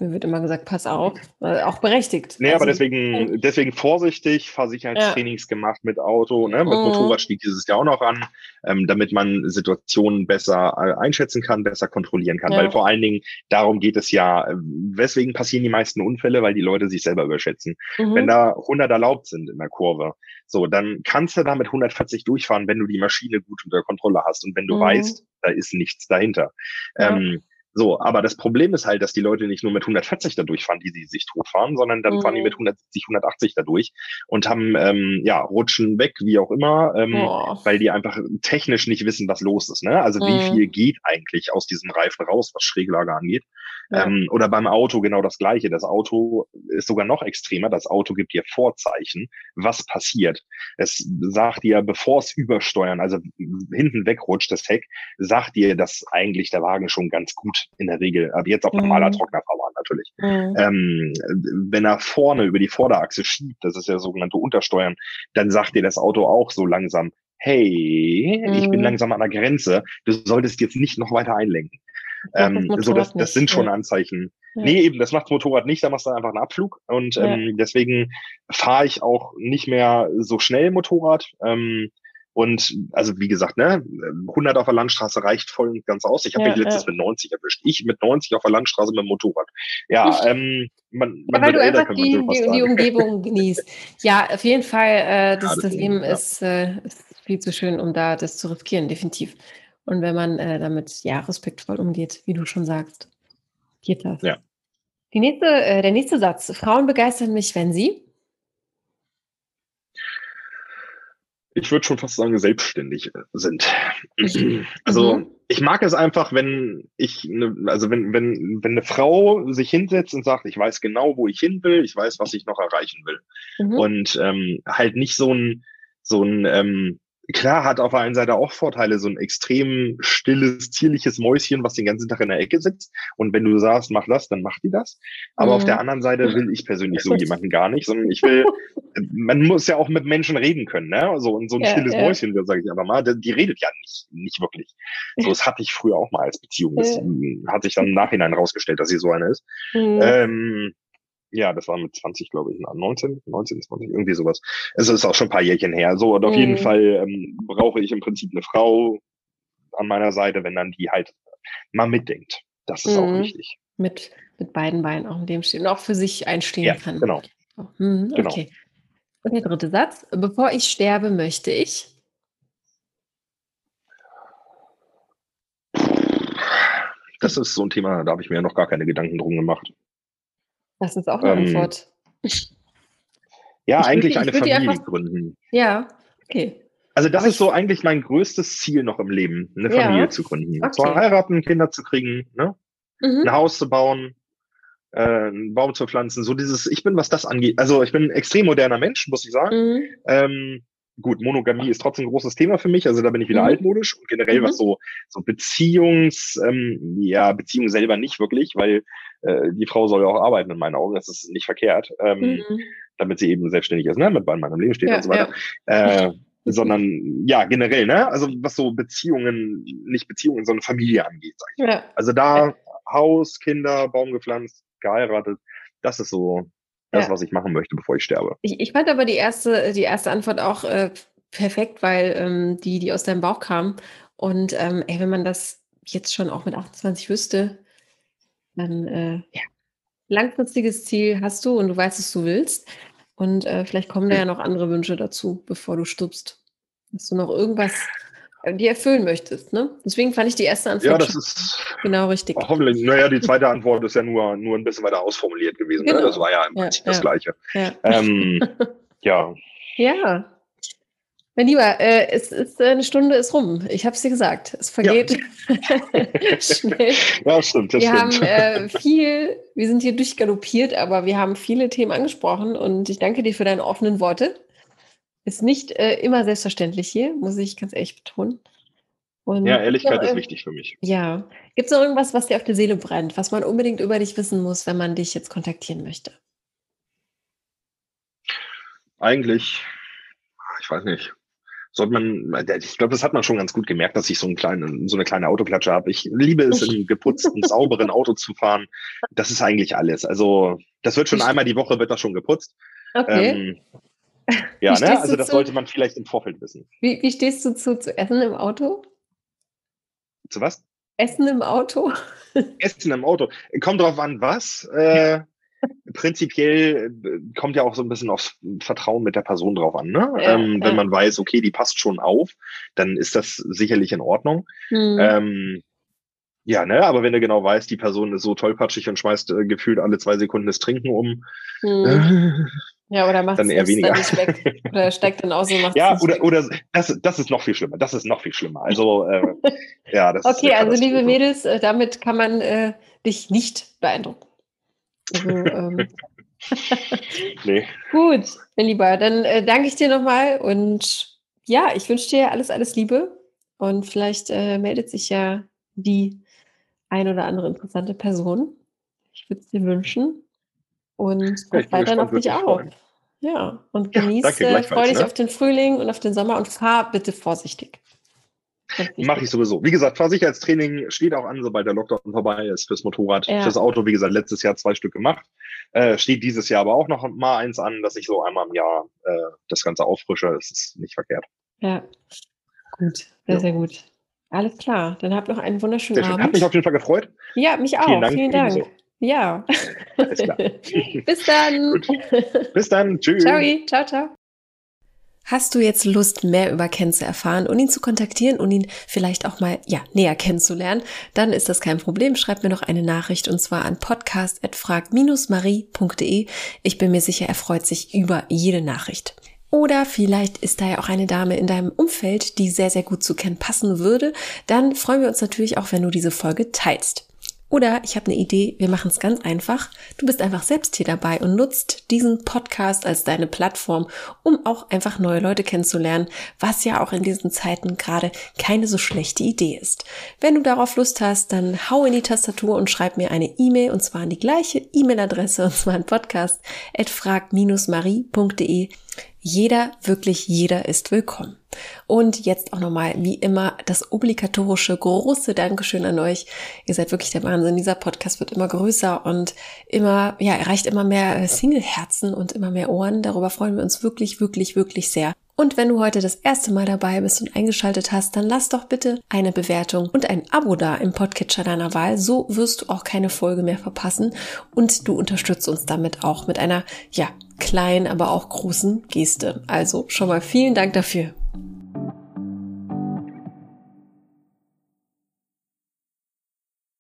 mir wird immer gesagt, pass auf, äh, auch berechtigt. Nee, also, aber deswegen, deswegen vorsichtig, Fahrsicherheitstrainings ja. gemacht mit Auto, ne? mit mhm. Motorrad steht dieses Jahr auch noch an, ähm, damit man Situationen besser äh, einschätzen kann, besser kontrollieren kann. Ja. Weil vor allen Dingen darum geht es ja, äh, weswegen passieren die meisten Unfälle, weil die Leute sich selber überschätzen. Mhm. Wenn da 100 erlaubt sind in der Kurve, so, dann kannst du da mit 140 durchfahren, wenn du die Maschine gut unter Kontrolle hast und wenn du mhm. weißt, da ist nichts dahinter. Ja. Ähm, so, aber das Problem ist halt, dass die Leute nicht nur mit 140 da durchfahren, die sie sich totfahren, sondern dann mhm. fahren die mit 170, 180 da durch und haben, ähm, ja, rutschen weg, wie auch immer, ähm, oh. weil die einfach technisch nicht wissen, was los ist. Ne? Also mhm. wie viel geht eigentlich aus diesem Reifen raus, was Schräglage angeht. Ja. Ähm, oder beim Auto genau das Gleiche. Das Auto ist sogar noch extremer. Das Auto gibt dir Vorzeichen, was passiert. Es sagt dir, bevor es übersteuern, also hinten wegrutscht, das Heck, sagt dir, dass eigentlich der Wagen schon ganz gut in der Regel, aber jetzt auch normaler mhm. trockener Fahrbahn natürlich. Mhm. Ähm, wenn er vorne über die Vorderachse schiebt, das ist ja sogenannte Untersteuern, dann sagt dir das Auto auch so langsam, hey, mhm. ich bin mhm. langsam an der Grenze, du solltest jetzt nicht noch weiter einlenken. Ähm, das so, das, das sind schon. Anzeichen. Ja. Nee, eben, das macht das Motorrad nicht, da machst du einfach einen Abflug. Und ja. ähm, deswegen fahre ich auch nicht mehr so schnell Motorrad. Ähm, Und also wie gesagt, ne, 100 auf der Landstraße reicht voll und ganz aus. Ich habe ja, mich letztes ja. mit 90 erwischt. Ich mit 90 auf der Landstraße mit dem Motorrad. Ja, ähm, man, man ja, weil du älter, einfach die, die, die, Umgebung [laughs] genießt. Ja, auf jeden Fall, äh, das, das, Leben ist, äh, ist viel zu schön, um da das zu riskieren, definitiv. Und wenn man äh, damit ja respektvoll umgeht, wie du schon sagst, geht das. Ja. Die nächste, äh, der nächste Satz. Frauen begeistern mich, wenn sie ich würde schon fast sagen, selbstständig äh, sind. Also mhm. ich mag es einfach, wenn ich, ne, also wenn, wenn, wenn eine Frau sich hinsetzt und sagt, ich weiß genau, wo ich hin will, ich weiß, was ich noch erreichen will. Mhm. Und ähm, halt nicht so ein, so ein, ähm, klar hat auf der einen Seite auch Vorteile, so ein extrem stilles, zierliches Mäuschen, was den ganzen Tag in der Ecke sitzt. Und wenn du sagst, mach das, dann macht die das. Aber mhm. auf der anderen Seite will ich persönlich so jemanden gar nicht, sondern ich will, [laughs] man muss ja auch mit Menschen reden können, ne? So, und so ein ja, stilles ja. Mäuschen, sage ich einfach mal, die, die, redet ja nicht, nicht wirklich. So, das hatte ich früher auch mal als Beziehung. Das ja. hat sich dann im Nachhinein rausgestellt, dass sie so eine ist. Mhm. Ähm, ja, das war mit 20, glaube ich, 19, 19, 20, irgendwie sowas. Es ist auch schon ein paar Jährchen her. So, und auf mhm. jeden Fall ähm, brauche ich im Prinzip eine Frau an meiner Seite, wenn dann die halt mal mitdenkt. Das ist mhm. auch wichtig. Mit, mit beiden Beinen auch in dem stehen und auch für sich einstehen ja, kann. Genau. Oh, mhm, genau. Okay. Und der dritte Satz. Bevor ich sterbe, möchte ich. Das ist so ein Thema, da habe ich mir noch gar keine Gedanken drum gemacht. Das ist auch eine ähm, Antwort. Ja, ich eigentlich würde, eine Familie einfach, gründen. Ja, okay. Also das ist so eigentlich mein größtes Ziel noch im Leben, eine ja. Familie zu gründen. Okay. Zu heiraten, Kinder zu kriegen, ne? Mhm. ein Haus zu bauen, äh, einen Baum zu pflanzen. So dieses, ich bin, was das angeht, also ich bin ein extrem moderner Mensch, muss ich sagen. Mhm. Ähm, gut, Monogamie ist trotzdem ein großes Thema für mich, also da bin ich wieder mhm. altmodisch und generell mhm. was so, so Beziehungs, ähm, ja, Beziehung selber nicht wirklich, weil äh, die Frau soll ja auch arbeiten in meinen Augen, das ist nicht verkehrt, ähm, mhm. damit sie eben selbstständig ist, ne, mit bei meinem Leben steht ja, und so weiter. Ja. Äh, [laughs] sondern ja, generell, ne? Also was so Beziehungen, nicht Beziehungen, sondern Familie angeht, sag ich. Ja. Also da Haus, Kinder, Baum gepflanzt, geheiratet, das ist so das, ja. was ich machen möchte, bevor ich sterbe. Ich, ich fand aber die erste, die erste Antwort auch äh, perfekt, weil ähm, die, die aus deinem Bauch kam. Und ähm, ey, wenn man das jetzt schon auch mit 28 wüsste, dann äh, ja, langfristiges Ziel hast du und du weißt, was du willst. Und äh, vielleicht kommen da ja noch andere Wünsche dazu, bevor du stirbst. Dass du noch irgendwas äh, dir erfüllen möchtest. Ne? Deswegen fand ich die erste Antwort ja, das ist genau richtig. Hoffentlich. Naja, die zweite Antwort ist ja nur, nur ein bisschen weiter ausformuliert gewesen. Ne? Genau. Ne? Das war ja im Prinzip ja, das Gleiche. Ja. Ähm, [laughs] ja. ja. Mein Lieber, äh, es ist äh, eine Stunde ist rum. Ich habe es dir gesagt. Es vergeht ja. [laughs] schnell. Ja, stimmt. wir stimmt. haben äh, viel, wir sind hier durchgaloppiert, aber wir haben viele Themen angesprochen und ich danke dir für deine offenen Worte. Ist nicht äh, immer selbstverständlich hier, muss ich ganz ehrlich betonen. Und ja, Ehrlichkeit ist wichtig für mich. Ja. Gibt es noch irgendwas, was dir auf der Seele brennt, was man unbedingt über dich wissen muss, wenn man dich jetzt kontaktieren möchte? Eigentlich, ich weiß nicht sollte man, ich glaube, das hat man schon ganz gut gemerkt, dass ich so, einen kleinen, so eine kleine Autoklatsche habe. Ich liebe es, in [laughs] geputzten, sauberen Auto zu fahren. Das ist eigentlich alles. Also das wird schon einmal die Woche, wird das schon geputzt. Okay. Ähm, ja, ne? also das zu, sollte man vielleicht im Vorfeld wissen. Wie, wie stehst du zu, zu Essen im Auto? Zu was? Essen im Auto? Essen im Auto. Kommt drauf an, was. Äh, [laughs] prinzipiell äh, kommt ja auch so ein bisschen aufs Vertrauen mit der Person drauf an. Ne? Ja, ähm, ja. Wenn man weiß, okay, die passt schon auf, dann ist das sicherlich in Ordnung. Mhm. Ähm, ja, ne, aber wenn du genau weißt, die Person ist so tollpatschig und schmeißt äh, gefühlt alle zwei Sekunden das Trinken um, mhm. ja, oder macht dann eher weniger. Weg. Oder [laughs] steigt dann aus und macht Ja, oder, oder das, das ist noch viel schlimmer. Das ist noch viel schlimmer. Also, äh, [laughs] ja, das Okay, also liebe Mädels, äh, damit kann man äh, dich nicht beeindrucken. Also, [laughs] ähm, nee. Gut, mein Lieber, dann äh, danke ich dir nochmal und ja, ich wünsche dir alles, alles Liebe und vielleicht äh, meldet sich ja die ein oder andere interessante Person. Ich würde es dir wünschen und ja, weiter auf dich auf. Ja, und genieß, ja, äh, freu dich ne? auf den Frühling und auf den Sommer und fahr bitte vorsichtig. Mache ich sowieso. Wie gesagt, Fahrsicherheitstraining steht auch an, sobald der Lockdown vorbei ist fürs Motorrad. Ja. Fürs Auto, wie gesagt, letztes Jahr zwei Stück gemacht. Äh, steht dieses Jahr aber auch noch mal eins an, dass ich so einmal im Jahr äh, das Ganze auffrische. Das ist nicht verkehrt. Ja, gut, sehr, ja. sehr gut. Alles klar, dann habt noch einen wunderschönen sehr schön. Abend. Hat mich auf jeden Fall gefreut. Ja, mich auch. Vielen Dank. Vielen Dank. Ja. [laughs] Bis dann. Bis dann. Tschüss. Ciao, ciao, ciao. Hast du jetzt Lust, mehr über Ken zu erfahren und ihn zu kontaktieren und ihn vielleicht auch mal, ja, näher kennenzulernen? Dann ist das kein Problem. Schreib mir noch eine Nachricht und zwar an podcast.frag-marie.de. Ich bin mir sicher, er freut sich über jede Nachricht. Oder vielleicht ist da ja auch eine Dame in deinem Umfeld, die sehr, sehr gut zu Ken passen würde. Dann freuen wir uns natürlich auch, wenn du diese Folge teilst. Oder ich habe eine Idee, wir machen es ganz einfach. Du bist einfach selbst hier dabei und nutzt diesen Podcast als deine Plattform, um auch einfach neue Leute kennenzulernen, was ja auch in diesen Zeiten gerade keine so schlechte Idee ist. Wenn du darauf Lust hast, dann hau in die Tastatur und schreib mir eine E-Mail und zwar an die gleiche E-Mail-Adresse und zwar an podcast@frag-marie.de. Jeder, wirklich jeder ist willkommen. Und jetzt auch nochmal, wie immer, das obligatorische große Dankeschön an euch. Ihr seid wirklich der Wahnsinn. Dieser Podcast wird immer größer und immer, ja, erreicht immer mehr äh, Single-Herzen und immer mehr Ohren. Darüber freuen wir uns wirklich, wirklich, wirklich sehr. Und wenn du heute das erste Mal dabei bist und eingeschaltet hast, dann lass doch bitte eine Bewertung und ein Abo da im Podcatcher deiner Wahl. So wirst du auch keine Folge mehr verpassen und du unterstützt uns damit auch mit einer, ja, kleinen, aber auch großen Geste. Also schon mal vielen Dank dafür.